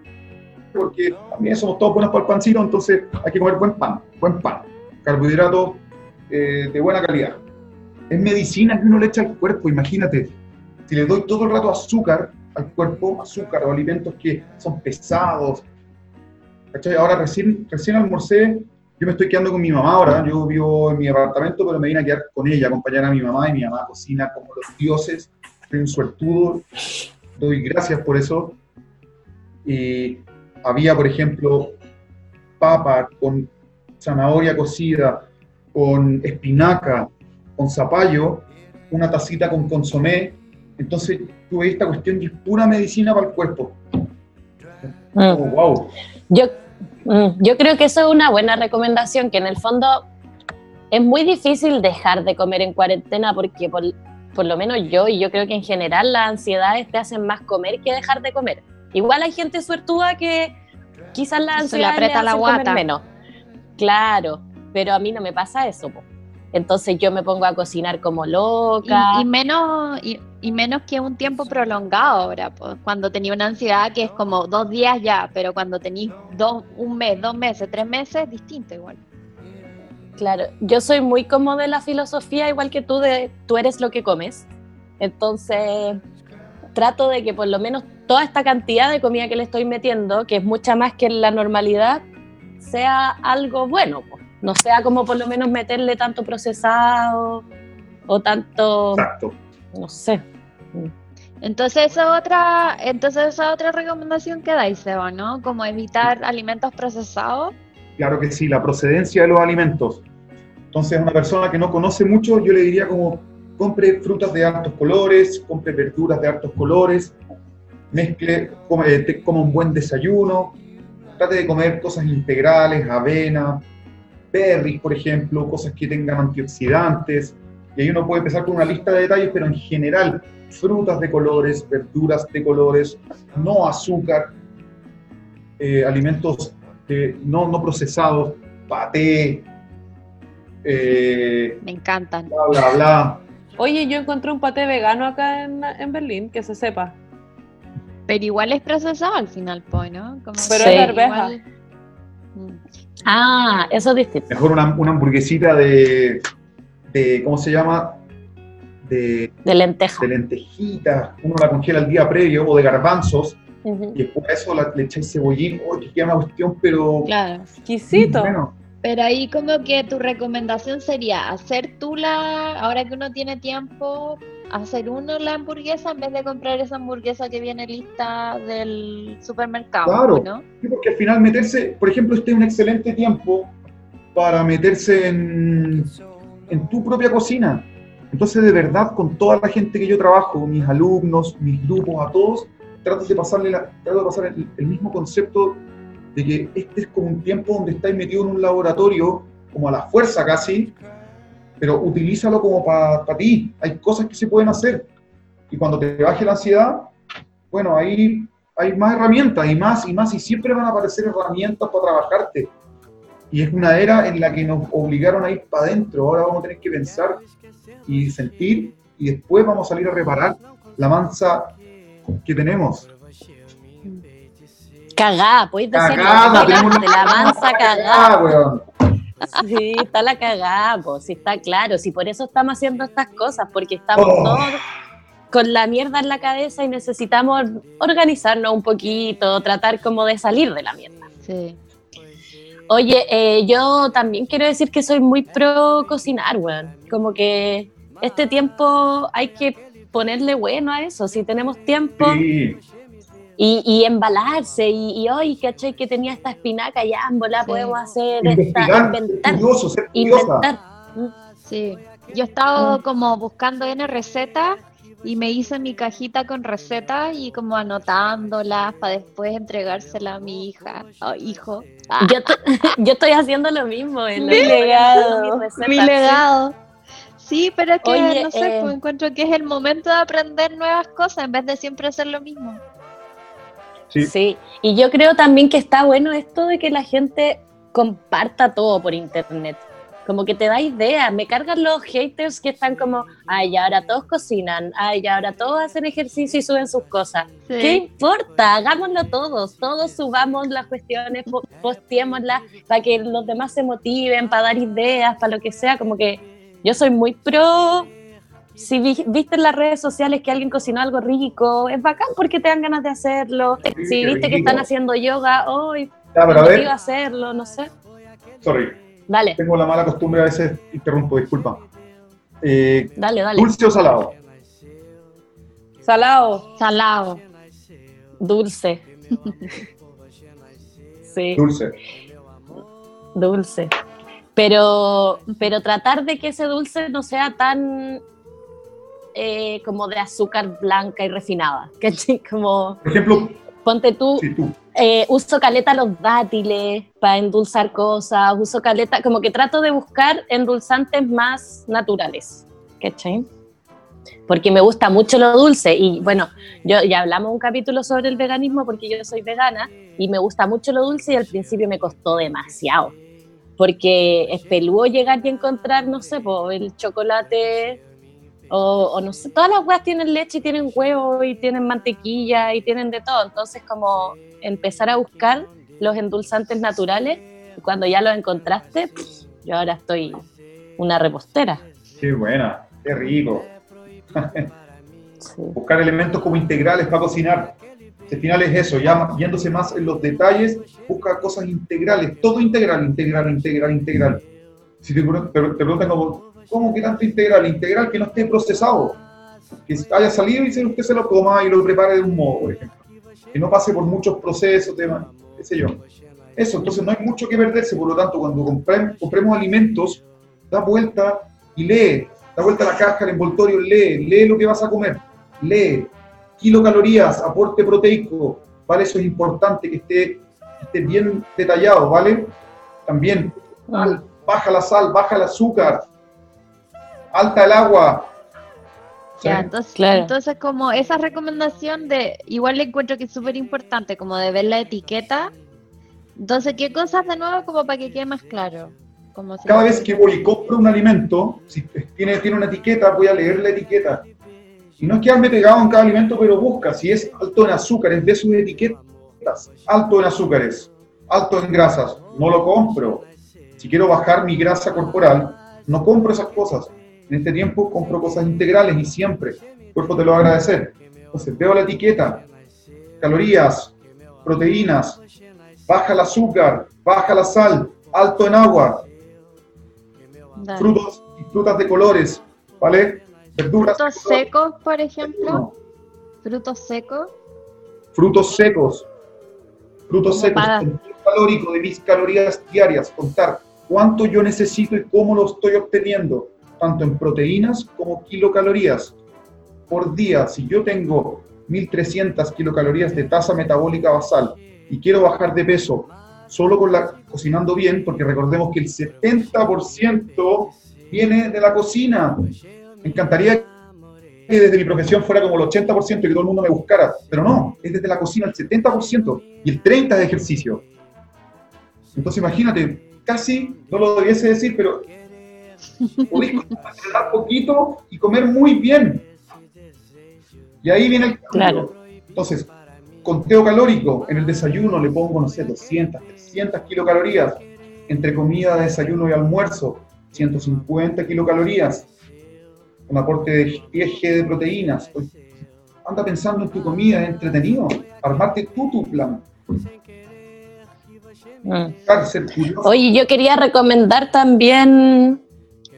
porque también somos todos buenos para el pancito, entonces hay que comer buen pan, buen pan, carbohidratos eh, de buena calidad. Es medicina que uno le echa al cuerpo, imagínate, si le doy todo el rato azúcar al cuerpo, azúcar o alimentos que son pesados, ¿cachai? Ahora recién, recién almorcé yo me estoy quedando con mi mamá ahora, yo vivo en mi apartamento, pero me vine a quedar con ella, acompañar a mi mamá, y mi mamá cocina como los dioses, soy un suertudo, doy gracias por eso. Y había, por ejemplo, papa con zanahoria cocida, con espinaca, con zapallo, una tacita con consomé. Entonces tuve esta cuestión y es pura medicina para el cuerpo. Mm. Oh, wow. Yo yo creo que eso es una buena recomendación, que en el fondo es muy difícil dejar de comer en cuarentena porque por, por, lo menos yo y yo creo que en general las ansiedades te hacen más comer que dejar de comer. Igual hay gente suertuda que quizás la ansiedad le aprieta la guata. menos. Claro, pero a mí no me pasa eso. Entonces yo me pongo a cocinar como loca. Y, menos, y, menos que un tiempo prolongado ahora, pues, cuando tenía una ansiedad que es como dos días ya, pero cuando tenéis dos, un mes, dos meses, tres meses, distinto igual. Claro, yo soy muy como de la filosofía, igual que tú, de tú eres lo que comes. Entonces, trato de que por lo menos toda esta cantidad de comida que le estoy metiendo, que es mucha más que la normalidad, sea algo bueno. Pues no sea como por lo menos meterle tanto procesado o tanto... Exacto. No sé. Entonces esa otra, entonces esa otra recomendación que dais, Seba, ¿no? Como evitar alimentos procesados. Claro que sí, la procedencia de los alimentos. Entonces, una persona que no conoce mucho, yo le diría como compre frutas de altos colores, compre verduras de altos colores, mezcle, come, coma un buen desayuno, trate de comer cosas integrales, avena, berries, por ejemplo, cosas que tengan antioxidantes. Y ahí uno puede empezar con una lista de detalles, pero en general, frutas de colores, verduras de colores, no azúcar, eh, alimentos no, no procesados, paté. Eh, Me encantan. Bla, bla, bla. Oye, yo encontré un paté vegano acá en, en Berlín, que se sepa. Pero igual es procesado al final, pues, ¿no? Como Pero es arveja. Ah, eso es distinto. Mejor una, hamburguesita de, de, ¿cómo se llama? De, de lenteja. De lentejita. Uno la congela el día previo o de garbanzos. Y después a eso le echáis cebollín. ¡Uy, que queda una cuestión, pero. Claro. Exquisito. Pero ahí como que tu recomendación sería hacer tú la, ahora que uno tiene tiempo, hacer uno la hamburguesa en vez de comprar esa hamburguesa que viene lista del supermercado. Claro, ¿no? porque al final meterse, por ejemplo, este es un excelente tiempo para meterse en, en tu propia cocina. Entonces, de verdad, con toda la gente que yo trabajo, mis alumnos, mis grupos, a todos, trato de pasarle la, trato de pasar el, mismo concepto de que este es como un tiempo donde estáis metido en un laboratorio, como a la fuerza casi, pero utilízalo como para ti. Hay cosas que se pueden hacer. Y cuando te baje la ansiedad, bueno, ahí hay más herramientas y más y más, y siempre van a aparecer herramientas para trabajarte. Y es una era en la que nos obligaron a ir para adentro. Ahora vamos a tener que pensar y sentir, y después vamos a salir a reparar la mansa que tenemos. Cagada, puedes decir cagada, de la mansa cagada. Sí, está la cagada, pues, sí está claro. Sí, por eso estamos haciendo estas cosas, porque estamos oh. todos con la mierda en la cabeza y necesitamos organizarnos un poquito, tratar como de salir de la mierda. Sí. Oye, eh, yo también quiero decir que soy muy pro cocinar, weón. Como que este tiempo hay que ponerle bueno a eso. Si tenemos tiempo, sí y, embalarse y, hoy, ¿cachai? Que tenía esta espinaca, ya, la podemos hacer, esta, inventar. inventar. Sí, yo he estado ah. como buscando N recetas y me hice mi cajita con recetas y como anotándolas para después entregársela a mi hija o hijo. Yo, <laughs> yo, estoy haciendo lo mismo, en mi legado. Mi, legado. Sí, pero es que no sé, pues eh, encuentro que es el momento de aprender nuevas cosas en vez de siempre hacer lo mismo. Sí. y yo creo también que está bueno esto de que la gente comparta todo por internet. Como que te da ideas. Me cargan los haters que están como, ay, ahora todos cocinan, ay, ahora todos hacen ejercicio y suben sus cosas. ¿Qué importa? Hagámoslo todos, todos subamos las cuestiones, posteémoslas para que los demás se motiven, para dar ideas, para lo que sea. Como que yo soy muy pro. Si viste en las redes sociales que alguien cocinó algo rico, es bacán porque te dan ganas de hacerlo. si viste que están haciendo yoga, hoy, oh, a hacerlo, no sé. Sorry Dale. Tengo la mala costumbre a veces, interrumpo, disculpa. Eh, dale, dale. ¿Dulce o salado? Salado. Salado. Dulce. <laughs> sí. Dulce. Dulce. Pero, pero tratar de que ese dulce no sea tan eh, como de azúcar blanca y refinada. <laughs> Como, Por ejemplo, ponte tú, tú. Eh, uso caleta los dátiles para endulzar cosas, uso caleta, como que trato de buscar endulzantes más naturales, ¿cachai? Porque me gusta mucho lo dulce y bueno, yo ya hablamos un capítulo sobre el veganismo porque yo soy vegana y me gusta mucho lo dulce y al principio me costó demasiado. Porque es peludo llegar y encontrar, no sé, el chocolate o, no sé, todas las huevas tienen leche y tienen huevo y tienen mantequilla y tienen de todo. Entonces, como empezar a buscar los endulzantes naturales, y cuando ya los encontraste, yo ahora estoy una repostera. Qué buena, qué rico. Buscar elementos como integrales para cocinar. Al final es eso, ya yéndose más en los detalles, busca cosas integrales, todo integral, integral, integral, integral. Si te, te preguntan como, ¿Cómo que tanto integral? Integral que no esté procesado. Que haya salido y usted se lo coma y lo prepare de un modo, por ejemplo. Que no pase por muchos procesos, temas, qué sé yo. Eso, entonces no hay mucho que perderse, por lo tanto, cuando compremos alimentos, da vuelta y lee, da vuelta la caja, el envoltorio, lee, lee lo que vas a comer, lee, kilocalorías, aporte proteico, ¿vale? Eso es importante que esté, esté bien detallado, ¿vale? También, baja la sal, baja el azúcar, alta el agua. Ya, entonces, entonces como esa recomendación de, igual le encuentro que es súper importante, como de ver la etiqueta. Entonces, ¿qué cosas de nuevo como para que quede más claro? Como Cada vez que voy y compro un alimento, si tiene, tiene una etiqueta, voy a leer la etiqueta. Y no es quedarme pegado en cada alimento, pero busca si es alto en azúcares, de sus etiquetas. Alto en azúcares, alto en grasas, no lo compro. Si quiero bajar mi grasa corporal, no compro esas cosas en este tiempo compro cosas integrales y siempre el cuerpo te lo va a agradecer. Entonces veo la etiqueta, calorías, proteínas, baja el azúcar, baja la sal, alto en agua, frutos y frutas de colores, ¿vale? Verduras. Frutos secos, por ejemplo. Frutos secos. Frutos secos. Frutos secos. calórico de mis calorías diarias, contar cuánto yo necesito y cómo lo estoy obteniendo tanto en proteínas como kilocalorías por día. Si yo tengo 1300 kilocalorías de tasa metabólica basal y quiero bajar de peso solo con la cocinando bien, porque recordemos que el 70% viene de la cocina. Me encantaría que desde mi profesión fuera como el 80% y que todo el mundo me buscara, pero no, es desde la cocina el 70% y el 30% de ejercicio. Entonces imagínate, casi, no lo debiese decir, pero Podéis entrenar poquito y comer muy bien. Y ahí viene el cambio. Claro. Entonces, conteo calórico, en el desayuno le pongo, no sé, 200, 300 kilocalorías. Entre comida, desayuno y almuerzo, 150 kilocalorías. Un aporte de 10 G de proteínas. Anda pensando en tu comida, es entretenido. Armarte tú tu plan. Mm. Oye, yo quería recomendar también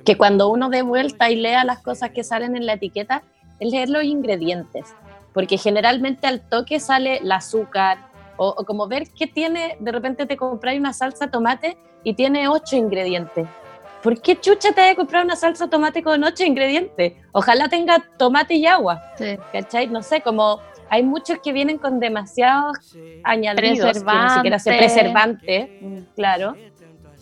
que cuando uno dé vuelta y lea las cosas que salen en la etiqueta, es leer los ingredientes, porque generalmente al toque sale el azúcar, o, como ver qué tiene, de repente te compras una salsa tomate y tiene ocho ingredientes. ¿Por qué chucha te vas a comprar una salsa tomate con ocho ingredientes? Ojalá tenga tomate y agua. Sí. ¿Cachai? No sé, como hay muchos que vienen con demasiados añadidos, que ni siquiera se preservante, claro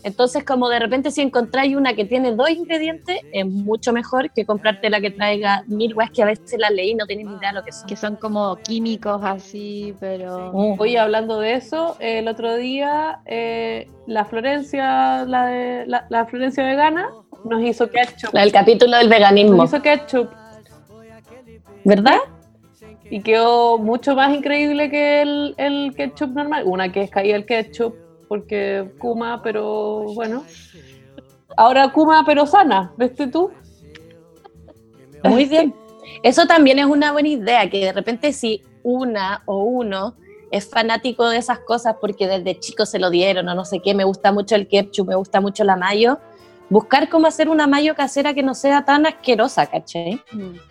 Entonces, como de repente si encontráis una que tiene dos ingredientes, es mucho mejor que comprarte la que traiga mil weas que a veces la leí y no tenéis ni idea de lo que son. Que son como químicos así, pero... Oye, hablando de eso, el otro día eh, la Florencia, la, de, la, la Florencia vegana, nos hizo ketchup. La del capítulo del veganismo, Nos hizo ketchup ¿verdad? y quedó mucho más increíble que el, el ketchup normal. Una que es caía el ketchup porque Kuma, pero bueno. Ahora Kuma, pero sana, ¿viste tú? Muy bien. <laughs> Eso también es una buena idea, que de repente si una o uno es fanático de esas cosas porque desde chico se lo dieron o no sé qué, me gusta mucho el ketchup, me gusta mucho la mayo, buscar cómo hacer una mayo casera que no sea tan asquerosa, ¿cachai?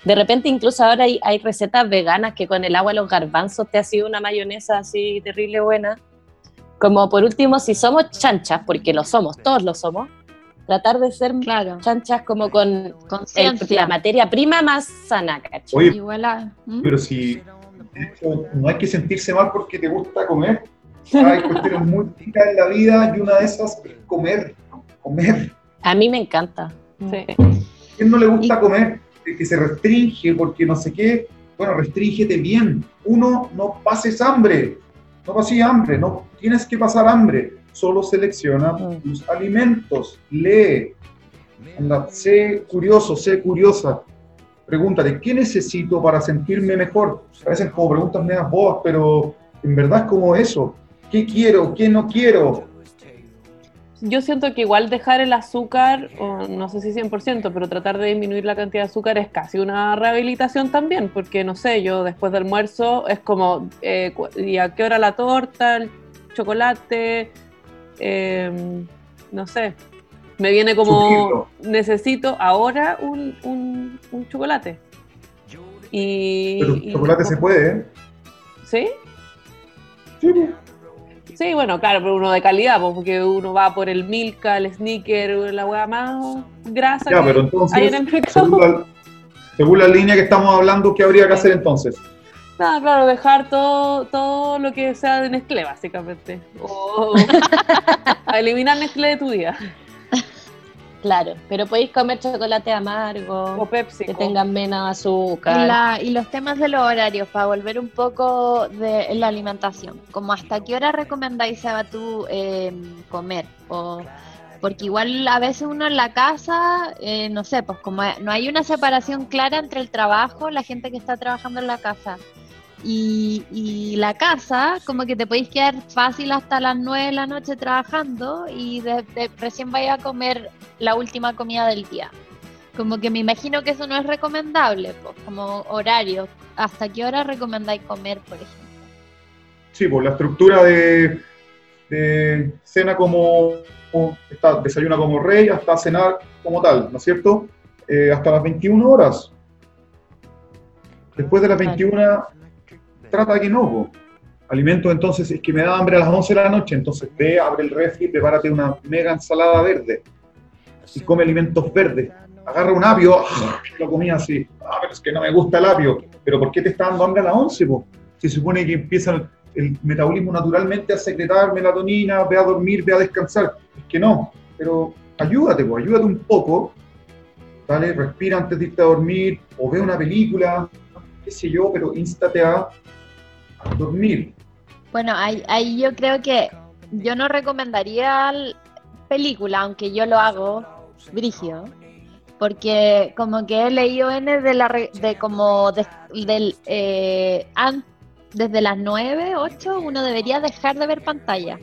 De repente incluso ahora hay, hay recetas veganas que con el agua de los garbanzos te ha sido una mayonesa así terrible buena. Como por último, si somos chanchas, porque lo somos, todos lo somos, tratar de ser Claro, chanchas como con el- la materia prima más sana, ¿cachai? Oye, Igual a... ¿Mm? pero si de hecho, no hay que sentirse mal porque te gusta comer. Hay <laughs> cuestiones muy ricas en la vida y una de esas es comer. Comer. A mí me encanta. Sí. ¿Quién no le gusta comer? El que se restringe porque no sé qué. Bueno, restríngete bien. Uno, no pases hambre. No pases hambre. No tienes que pasar hambre. Solo selecciona Mm. tus alimentos. Lee. Anda, sé curioso, sé curiosa. Pregúntate, ¿qué necesito para sentirme mejor? Parecen como preguntas medias bobas, pero en verdad es como eso. ¿Qué quiero? ¿Qué no quiero? Yo siento que igual dejar el azúcar, o no sé si 100%, pero tratar de disminuir la cantidad de azúcar es casi una rehabilitación también, porque no sé, yo después del almuerzo es como, eh, ¿y a qué hora la torta, chocolate? Eh, no sé, me viene como, necesito ahora un, un- un chocolate. Y, Pero y- chocolate se puede, ¿eh? ¿Sí? Sí. Sí, bueno, claro, pero uno de calidad, porque uno va por el Milka, el Snicker, la hueá más grasa Ya, que pero hay entonces, en el mercado. según la, según la línea que estamos hablando, ¿qué habría que hacer entonces? Nada, claro, dejar todo, todo lo que sea de Nestlé, básicamente. O a <laughs> eliminar Nestlé de tu día. Claro, pero podéis comer chocolate amargo, O Pepsi. que tengan menos Y, azúcar. la- y los temas de los horarios, para volver un poco de la alimentación, como hasta qué hora recomendáis, Seba, tú eh, comer, o porque igual a veces uno en la casa, eh, no sé, pues como no hay una separación clara entre el trabajo, la gente que está trabajando en la casa, y, y la casa, como que te podéis quedar fácil hasta las 9 de la noche trabajando y de, de- recién vaya a comer la última comida del día. Como que me imagino que eso no es recomendable, pues, como horario. ¿Hasta qué hora recomendáis comer, por ejemplo? Sí, pues la estructura de, de cena como, como- está, desayuna como rey hasta cenar como tal, ¿no es cierto? Eh, hasta las 21 horas. Después de las Vale. 21, trata que no. po. Alimentos, entonces, es que me da hambre a las 11 de la noche, entonces ve, abre el refri, prepárate una mega ensalada verde y come alimentos verdes. Agarra un apio, ¡ah! lo comía así, ah, pero es que no me gusta el apio, pero ¿por qué te está dando hambre a las 11? Po? Se supone que empieza el, metabolismo naturalmente a secretar melatonina, ve a dormir, ve a descansar. Es que no, pero ayúdate, ayúdate un poco, dale, respira antes de irte a dormir, o ve una película, qué sé yo, pero instate a dormir. Bueno, ahí, ahí yo creo que yo no recomendaría película, aunque yo lo hago, Brigio, porque como que he leído N de la de como de- del eh, desde las 9, 8, uno debería dejar de ver pantalla.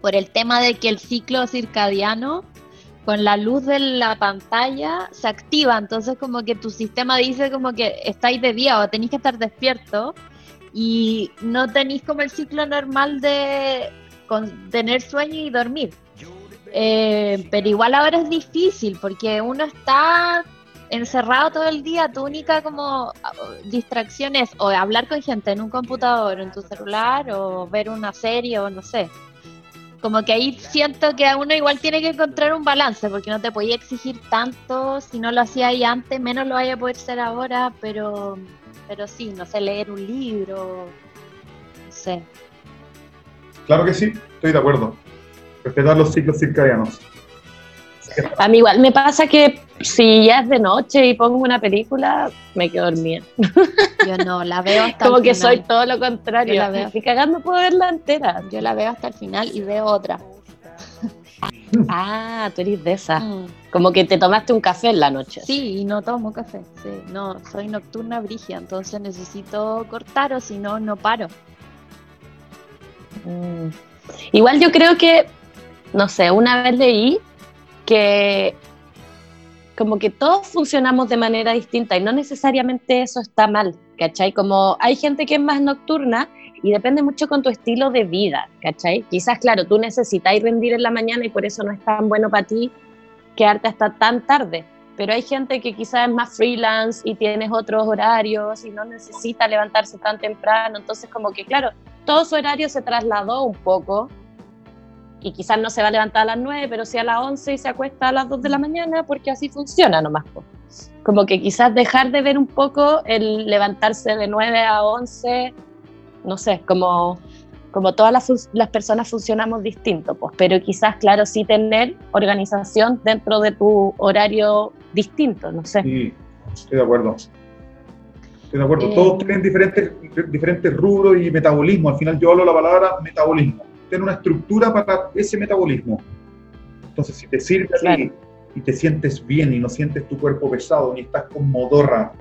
Por el tema de que el ciclo circadiano con la luz de la pantalla se activa, entonces como que tu sistema dice como que estáis de día o tenéis que estar despierto y no tenéis como el ciclo normal de con- tener sueño y dormir. Eh, pero igual ahora es difícil porque uno está encerrado todo el día, tu única como ah, distracción es o hablar con gente en un computador, en tu celular, o ver una serie, o no sé. Como que ahí siento que uno igual tiene que encontrar un balance, porque no te podía exigir tanto, si no lo hacía ahí antes, menos lo vaya a poder ser ahora, pero, pero sí, no sé, leer un libro, no sé. Claro que sí, estoy de acuerdo. respetar los ciclos circadianos. A mí igual me pasa que si ya es de noche y pongo una película, me quedo dormida. <laughs> Yo no, la veo hasta Como el que final. soy todo lo contrario. Yo la veo. Ni cagando puedo verla entera. Yo la veo hasta el final y veo otra. Ah, tú eres de esa. Mm. Como que te tomaste un café en la noche. Sí, y no tomo café. Sí, no, soy nocturna brigia, entonces necesito cortar o si no, no paro. Mm. Igual yo creo que, no sé, una vez leí que como que todos funcionamos de manera distinta y no necesariamente eso está mal, ¿cachai? Como hay gente que es más nocturna y depende mucho con tu estilo de vida, ¿cachai? Quizás, claro, tú necesitas rendir en la mañana y por eso no es tan bueno para ti quedarte hasta tan tarde, pero hay gente que quizás es más freelance y tienes otros horarios y no necesita levantarse tan temprano, entonces como que, claro, todo su horario se trasladó un poco y quizás no se va a levantar a las 9, pero sí a las 11 y se acuesta a las 2 de la mañana porque así funciona nomás. Como que quizás dejar de ver un poco el levantarse de 9 a 11, no sé, como, como todas las, las personas funcionamos distinto, pues, pero quizás, claro, sí tener organización dentro de tu horario distinto, no sé. Sí, estoy de acuerdo. Estoy de acuerdo. Eh, Todos tienen diferentes, diferentes rubros y metabolismo. Al final yo hablo la palabra metabolismo. Tener una estructura para ese metabolismo. Entonces, si te sirve y te sientes bien y no sientes tu cuerpo pesado, ni estás con modorra,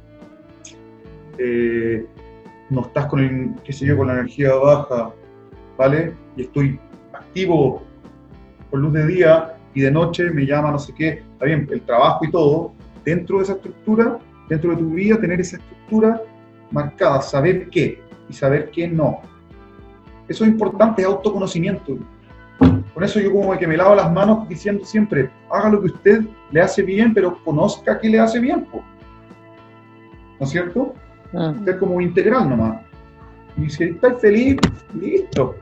eh, no estás con, el, qué sé yo, con la energía baja, ¿vale? Y estoy activo con luz de día y de noche me llama no sé qué, está bien, el trabajo y todo, dentro de esa estructura, dentro de tu vida, tener esa estructura marcada, saber qué y saber qué no. Eso es importante, es autoconocimiento. Con eso yo como que me lavo las manos diciendo siempre, haga lo que usted le hace bien, pero conozca qué le hace bien. po. ¿No es cierto? Mm. Ser como integral nomás. Y si estáis feliz, listo.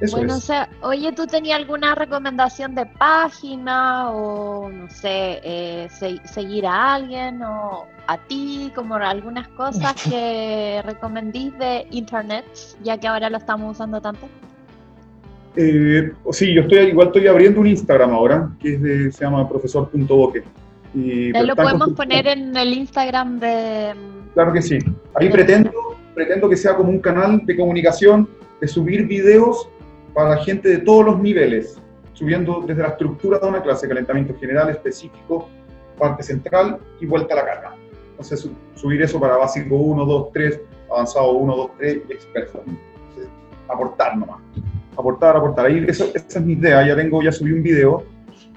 Eso Bueno, o es. sea, oye, ¿tú tenías alguna recomendación de página o, no sé, eh, se- seguir a alguien o a ti, como algunas cosas <laughs> que recomendís de internet, ya que ahora lo estamos usando tanto? Eh, sí, yo estoy igual estoy abriendo un Instagram ahora, que es de, se llama profesor.boque. Y Ahí pero lo podemos poner en el Instagram de... Claro que sí. Ahí pretendo, pretendo que sea como un canal de comunicación, de subir videos para gente de todos los niveles, subiendo desde la estructura de una clase, calentamiento general, específico, parte central y vuelta a la carga. Entonces, su- subir eso para básico 1, 2, 3, avanzado 1, 2, 3 y experto. Entonces, aportar nomás. Aportar, aportar. Ahí eso- esa es mi idea. Ya tengo, ya subí un video.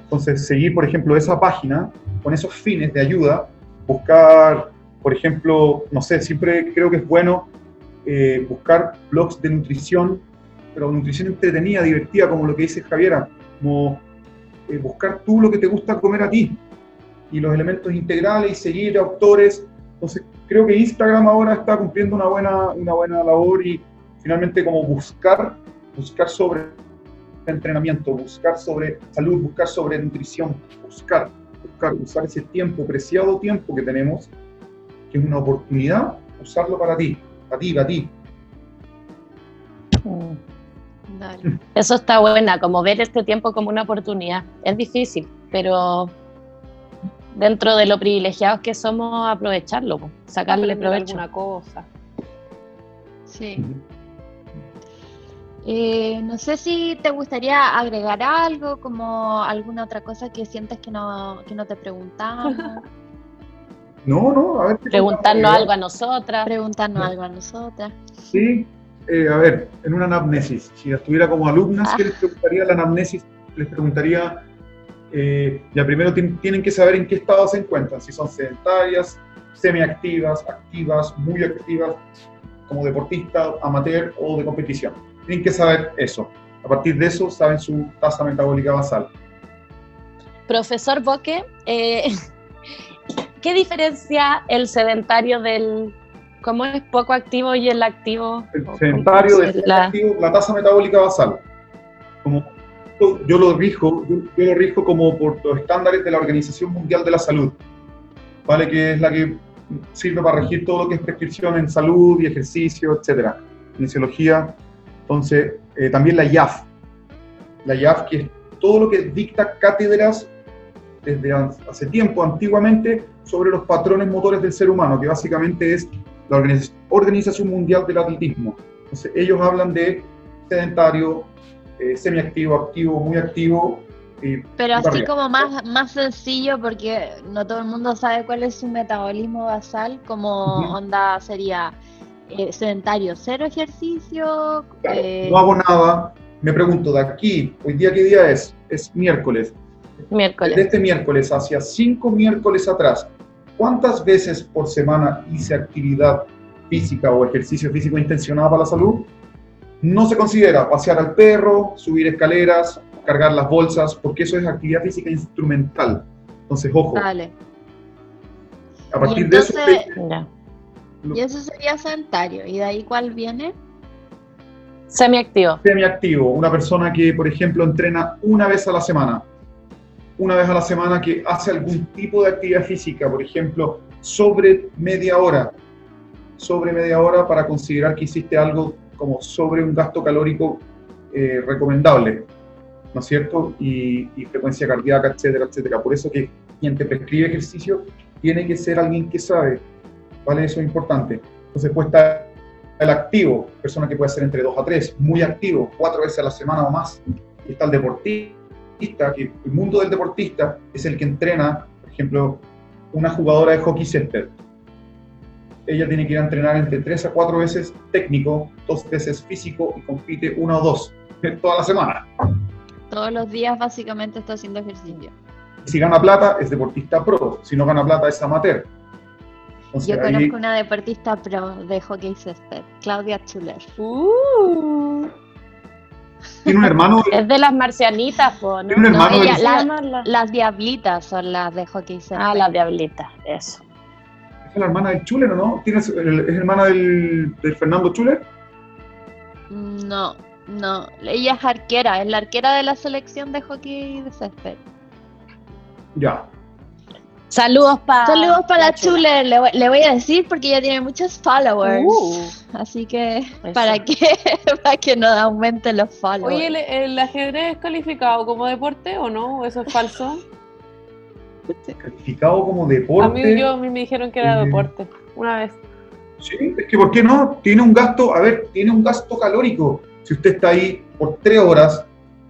Entonces, seguir, por ejemplo, esa página con esos fines de ayuda, buscar, por ejemplo, no sé, siempre creo que es bueno eh, buscar blogs de nutrición, pero nutrición entretenida, divertida, como lo que dice Javiera, como eh, buscar tú lo que te gusta comer a ti y los elementos integrales y seguir autores. Entonces, creo que Instagram ahora está cumpliendo una buena, una buena labor y finalmente como buscar, buscar sobre entrenamiento, buscar sobre salud, buscar sobre nutrición, buscar, buscar, usar ese tiempo, preciado tiempo que tenemos, que es una oportunidad, usarlo para ti, para ti, para ti. Dale. <laughs> Eso está buena, como ver este tiempo como una oportunidad. Es difícil, pero dentro de lo privilegiados que somos, aprovecharlo, sacarle aprender provecho. alguna cosa. Sí. <laughs> Eh, no sé si te gustaría agregar algo, como alguna otra cosa que sientes que no, que no te preguntamos, <laughs> No, no, a ver. ¿qué Preguntarnos algo a nosotras. preguntarnos algo a nosotras. Sí, eh, a ver, en una anamnesis, si estuviera como alumnas, ¿qué les preguntaría la anamnesis? Les preguntaría, eh, ya primero tien- tienen que saber en qué estado se encuentran, si son sedentarias, semiactivas, activas, muy activas, como deportistas, amateur o de competición. Tienen que saber eso. A partir de eso, saben su tasa metabólica basal. Profesor Boque, eh, <laughs> ¿qué diferencia el sedentario del, cómo es poco activo y el activo? El sedentario ¿cómo de la- activo, la tasa metabólica basal. Como yo lo rijo, yo, yo lo rijo como por los estándares de la Organización Mundial de la Salud, ¿vale? Que es la que sirve para regir todo lo que es prescripción en salud y ejercicio, etcétera, kinesiología. Entonces, eh, también la IAF, la IAF, que es todo lo que dicta cátedras desde hace tiempo, antiguamente, sobre los patrones motores del ser humano, que básicamente es la Organización Mundial del Atletismo. Entonces, ellos hablan de sedentario, eh, semiactivo, activo, muy activo. Pero así como más, más sencillo, porque no todo el mundo sabe cuál es su metabolismo basal, como onda sería eh, sedentario, cero ejercicio. Eh, no hago nada. Me pregunto, de aquí, hoy día qué día es? Es miércoles. Miércoles. De este miércoles hacia cinco miércoles atrás, ¿cuántas veces por semana hice actividad física o ejercicio físico intencionado para la salud? No se considera pasear al perro, subir escaleras, cargar las bolsas, porque eso es actividad física instrumental. Entonces, ojo. Vale. A partir de eso... Y eso sería sedentario. ¿Y de ahí cuál viene? Semiactivo. Semiactivo. Una persona que, por ejemplo, entrena una vez a la semana. Una vez a la semana que hace algún tipo de actividad física, por ejemplo, sobre media hora. Sobre media hora para considerar que hiciste algo como sobre un gasto calórico eh, recomendable. ¿No es cierto? Y, y frecuencia cardíaca, etcétera, etcétera. Por eso que quien te prescribe ejercicio tiene que ser alguien que sabe ¿vale? Eso es importante. Entonces puede estar el activo, persona que puede ser entre 2 a 3, muy activo, cuatro veces a la semana o más. Está el deportista, que el mundo del deportista es el que entrena, por ejemplo, una jugadora de hockey césped. Ella tiene que ir a entrenar entre 3 a 4 veces técnico, dos veces físico y compite una o dos toda la semana. Todos los días básicamente está haciendo ejercicio. Si gana plata es deportista pro, si no gana plata es amateur. Yo conozco una deportista pro de hockey césped, Claudia Schuller. Uh. Tiene un hermano. es de las marcianitas, ¿no? Tiene un hermano. Las diablitas son las de hockey. Ah, las diablitas, eso. Es la hermana del Chuler, ¿o no? ¿Es hermana del, del Fernando Chuler? No, no. Ella es arquera, es la arquera de la selección de hockey de césped. Ya, Saludos para Saludos para la Chuler, le, voy a decir porque ella tiene muchos followers. Uh. así que para que <laughs> para que no aumente los followers. Oye, ¿el, ajedrez es calificado como deporte o no? ¿O eso es falso? Calificado como deporte. A mí, yo, a mí me dijeron que era deporte, una vez. Sí, es que ¿por qué no? Tiene un gasto, a ver, tiene un gasto calórico. Si usted está ahí por tres horas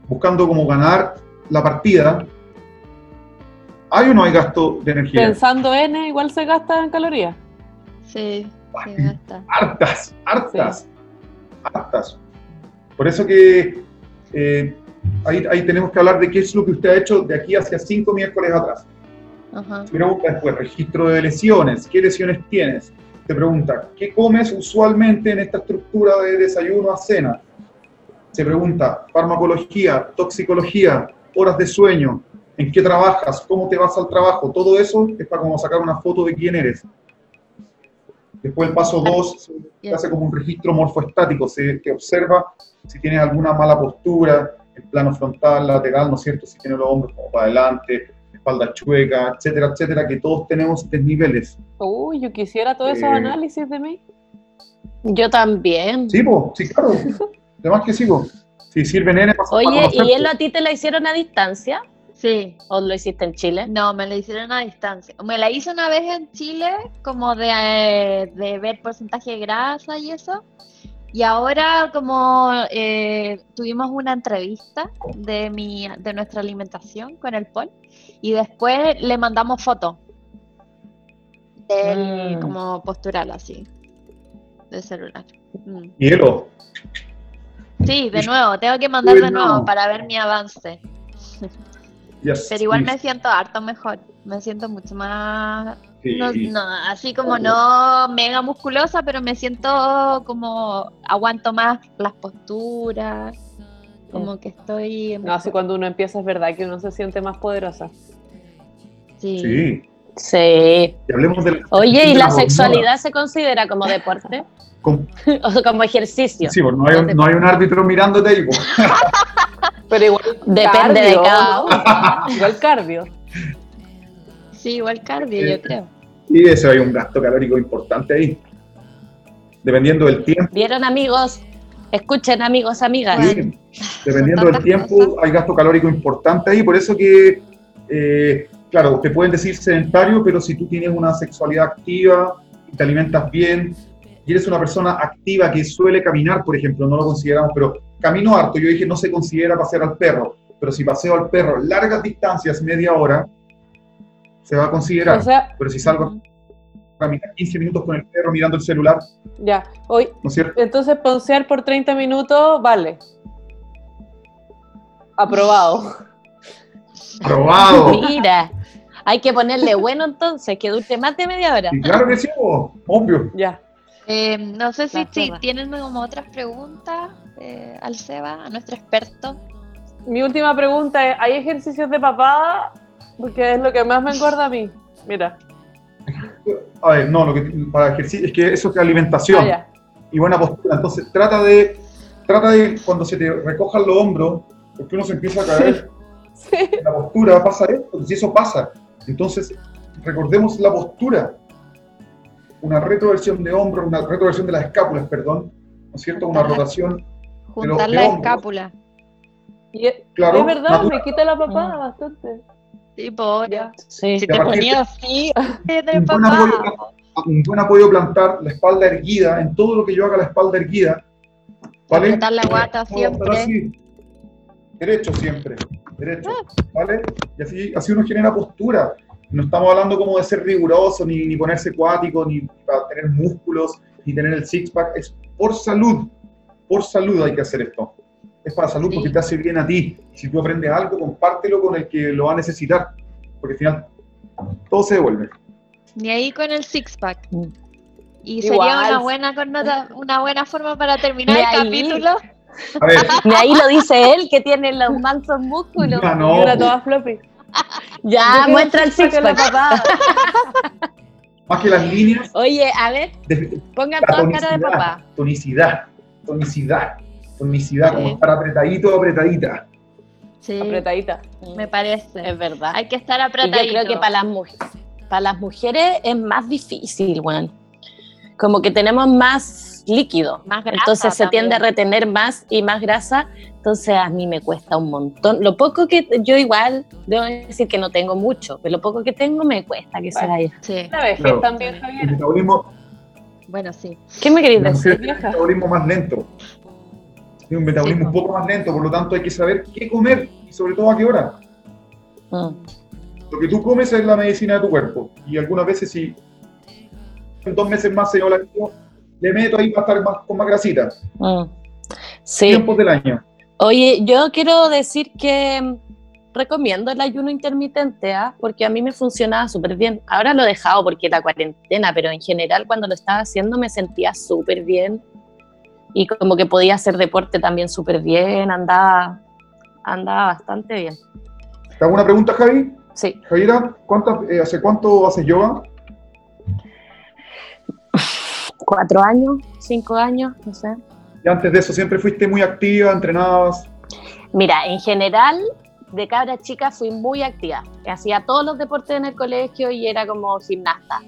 buscando cómo ganar la partida, ¿Hay o no hay gasto de energía? Pensando N, igual se gasta en calorías. Sí, se gasta. Hartas, hartas, hartas. Por eso que eh, ahí, tenemos que hablar de qué es lo que usted ha hecho de aquí hacia cinco miércoles atrás. Ajá. Pregunta después, registro de lesiones, ¿qué lesiones tienes? Te pregunta, ¿qué comes usualmente en esta estructura de desayuno a cena? Se pregunta, farmacología, toxicología, horas de sueño, en qué trabajas, cómo te vas al trabajo, todo eso es para como sacar una foto de quién eres. Después el paso 2 se hace como un registro morfoestático, se te observa si tienes alguna mala postura, el plano frontal, lateral, ¿no es cierto? Si tienes los hombros como para adelante, espalda chueca, etcétera, etcétera, que todos tenemos desniveles. Uy, yo quisiera todos esos eh, análisis de mí. Yo también. Sí, pues, sí, claro. <laughs> Además que sigo. Si sirven N, Oye, ¿y él a ti te la hicieron a distancia? Sí. ¿O lo hiciste en Chile? No, me la hicieron a distancia. Me la hice una vez en Chile, como de, eh, de ver porcentaje de grasa y eso. Y ahora como eh, tuvimos una entrevista de, mi, de nuestra alimentación con el Paul y después le mandamos fotos del mm. como postural así, de celular. Mm. Sí, de nuevo, tengo que mandar de nuevo para ver mi avance. Pero igual me siento harto mejor, me siento mucho más, no, así como no mega musculosa, pero me siento como aguanto más las posturas, como que estoy... No, así cuando uno empieza es verdad que uno se siente más poderosa. Sí. Sí. hablemos de Oye, ¿y la, sexualidad se considera como deporte? <laughs> o como ejercicio. Sí, porque no hay, un, no hay un árbitro mirándote y... <laughs> Pero igual. Depende de cada <laughs> uno. igual cardio. Sí, igual cardio, yo creo. Y eso hay un gasto calórico importante ahí. Dependiendo del tiempo. ¿Vieron, amigos? Escuchen, amigos, amigas. Sí, dependiendo del tiempo, cosas. hay gasto calórico importante ahí, por eso que, eh, claro, te pueden decir sedentario, pero si tú tienes una sexualidad activa, y te alimentas bien, y eres una persona activa que suele caminar, por ejemplo, no lo consideramos, pero camino harto, yo dije no se considera pasear al perro, pero si paseo al perro largas distancias, media hora, se va a considerar. O sea, pero si salgo a caminar 15 minutos con el perro mirando el celular, ya. Hoy, ¿no es cierto? entonces poncear por 30 minutos, vale. Aprobado. <laughs> Probado. Mira, hay que ponerle bueno entonces, que dure más de media hora. Y claro que sí, obvio. Ya. Eh, no sé si, si tienen como otras preguntas eh, al Seba, a nuestro experto. Mi última pregunta es, ¿hay ejercicios de papada? Porque es lo que más me engorda a mí. Mira. A ver, no, lo que para ejercicio es que eso es alimentación Ah, y buena postura. Entonces, trata de, trata de cuando se te recojan los hombros, porque uno se empieza a caer Sí. <laughs> en la postura, pasa esto, si eso pasa. Entonces, recordemos la postura. Una retroversión de hombros, una retroversión de las escápulas, perdón, ¿no es cierto? Una rotación, Juntar la escápula. Y es, claro, es verdad, natural. me quita la papada Mm. bastante. Tipo, Ya. Sí. si te a partir ponías así, <laughs> un buen, papá. apoyo, un buen apoyo plantar, la espalda erguida, en todo lo que yo haga la espalda erguida. ¿Vale? Apretar la guata siempre. así. Derecho siempre, derecho, ¿vale? Y así, así uno genera postura. No estamos hablando como de ser riguroso, ni, ni ponerse cuático, ni para tener músculos, ni tener el six-pack. Es por salud, por salud hay que hacer esto. Es para salud Sí. porque te hace bien a ti. Si tú aprendes algo, compártelo con el que lo va a necesitar. Porque al final todo se devuelve. Ni ahí con el six-pack. Mm. Y Igual. sería una buena, connota- una buena forma para terminar el ahí. capítulo. A ver, <laughs> ahí lo dice él, que tiene los mansos músculos. ya Y no, toda floppy. Ya, Yo muestra el six-pack papada. más que las líneas, Oye, a ver, pongan la toda cara de papá. tonicidad, tonicidad, tonicidad, como estar apretadito, apretadita. Sí, Apretadita. me parece. Es verdad. Hay que estar Y apretadito. yo creo que para las, mujeres, para las mujeres es más difícil, weón. Como que tenemos más líquido. Más grasa Entonces se tiende a retener más y más grasa. Entonces a mí me cuesta un montón. Lo poco que yo igual, debo decir que no tengo mucho, pero lo poco que tengo me cuesta que se vaya. Sí, Una vez Claro. también, El Javier. metabolismo, bueno, sí. ¿Qué me queréis decir? tiene un metabolismo más lento. Tiene un metabolismo Sí, un poco más lento, por lo tanto hay que saber qué comer y sobre todo a qué hora. Mm. Lo que tú comes es la medicina de tu cuerpo. Y algunas veces si en dos meses más se yo la le meto ahí para estar más, con más grasita. Mm. Sí. Tiempos del año. Oye, yo quiero decir que recomiendo el ayuno intermitente, ¿ah? porque a mí me funcionaba súper bien. Ahora lo he dejado porque la cuarentena, pero en general cuando lo estaba haciendo me sentía súper bien y como que podía hacer deporte también súper bien, andaba, andaba bastante bien. ¿Te hago una pregunta, Javi? Sí, Javiera, ¿cuántas- eh, ¿hace cuánto haces yoga? cuatro años, cinco años, no sé. Y antes de eso siempre fuiste muy activa, entrenabas. Mira, en general, de cabra chica fui muy activa. Hacía todos los deportes en el colegio y era como gimnasta.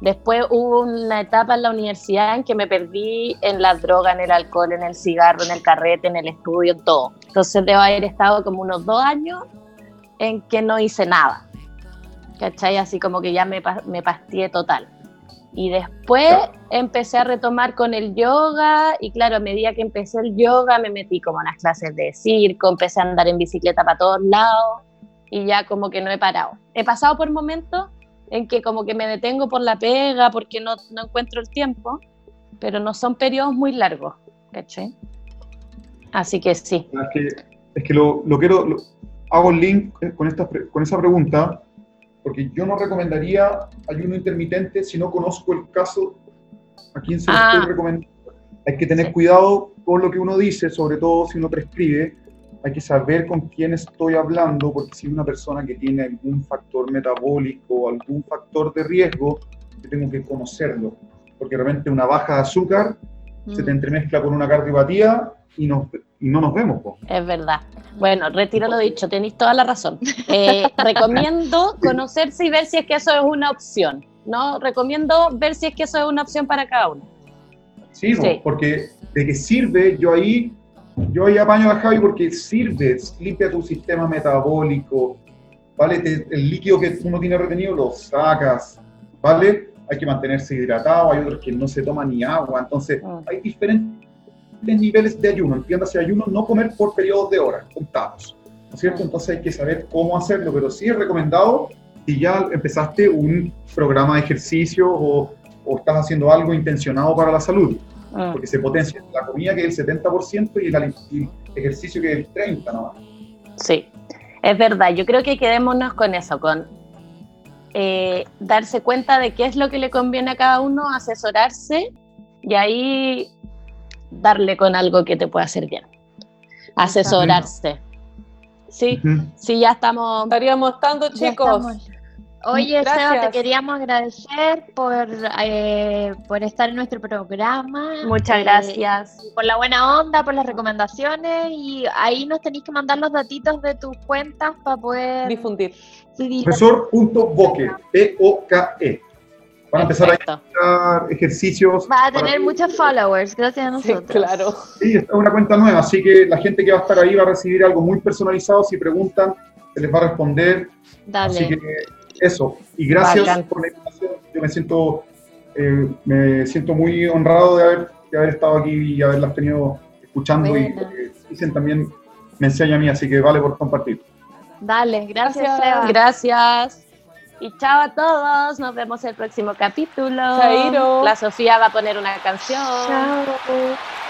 Después hubo una etapa en la universidad en que me perdí en la droga, en el alcohol, en el cigarro, en el carrete, en el estudio, en todo. Entonces debo haber estado como unos dos años en que no hice nada. ¿Cachai? Así como que ya me, me pastié total. Y después empecé a retomar con el yoga y claro, a medida que empecé el yoga me metí como en las clases de circo, empecé a andar en bicicleta para todos lados y ya como que no he parado. He pasado por momentos en que como que me detengo por la pega porque no, no encuentro el tiempo, pero no son periodos muy largos, ¿cachai? Así que sí. Es que, es que lo, lo quiero, lo- hago el link con, esta, con esa pregunta, porque yo no recomendaría ayuno intermitente si no conozco el caso a quién se lo Ah. estoy recomendando. Hay que tener Sí. cuidado con lo que uno dice, sobre todo si uno prescribe. Hay que saber con quién estoy hablando, porque si es una persona que tiene algún factor metabólico o algún factor de riesgo, yo tengo que conocerlo. Porque realmente una baja de azúcar se te Mm. entremezcla con una cardiopatía y, nos- y no nos vemos. po. Es verdad. Bueno, retiro lo dicho, tenéis toda la razón. Eh, <laughs> recomiendo conocerse y ver si es que eso es una opción. ¿no? Recomiendo ver si es que eso es una opción para cada uno. Sí, po, Sí. porque de que sirve, yo ahí, yo ahí apaño a Javi porque sirve, limpia tu sistema metabólico, ¿vale? Te- el líquido que uno tiene retenido lo sacas, ¿vale? Hay que mantenerse hidratado, hay otros que no se toman ni agua, entonces Mm. hay diferentes niveles de ayuno, entiéndase ayuno, no comer por periodos de horas contados, ¿no es cierto? Entonces hay que saber cómo hacerlo, pero sí es recomendado si ya empezaste un programa de ejercicio o, o estás haciendo algo intencionado para la salud, Mm. porque se potencia la comida que es el 70% y el, ali- y el ejercicio que es el 30% nomás. Sí, es verdad. Yo creo que quedémonos con eso, con eh, darse cuenta de qué es lo que le conviene a cada uno, asesorarse y ahí darle con algo que te pueda hacer bien. Asesorarse. Sí, sí, ya estamos. Estaríamos estando, Ya chicos. Oye, Seba, te Gracias. queríamos agradecer por, eh, por estar en nuestro programa. Muchas eh, gracias. por la buena onda, por las recomendaciones y ahí nos tenéis que mandar los datitos de tus cuentas para poder Difundir. seguir. Profesor.boque, P-O-K-E. Van a empezar a Perfecto. encontrar ejercicios. Va a tener muchos followers, gracias a Sí, nosotros. claro. Sí, esta es una cuenta nueva, así que la gente que va a estar ahí va a recibir algo muy personalizado. Si preguntan, se les va a responder. Así Dale. que eso. Y gracias por la invitación. Yo me siento, eh, me siento muy honrado de haber, de haber estado aquí y haberlas tenido escuchando. Y dicen también me enseña a mí, así que vale por compartir. Dale, gracias. Gracias. Y chao a todos. Nos vemos el próximo capítulo. Chairo. La Sofía va a poner una canción. Chao.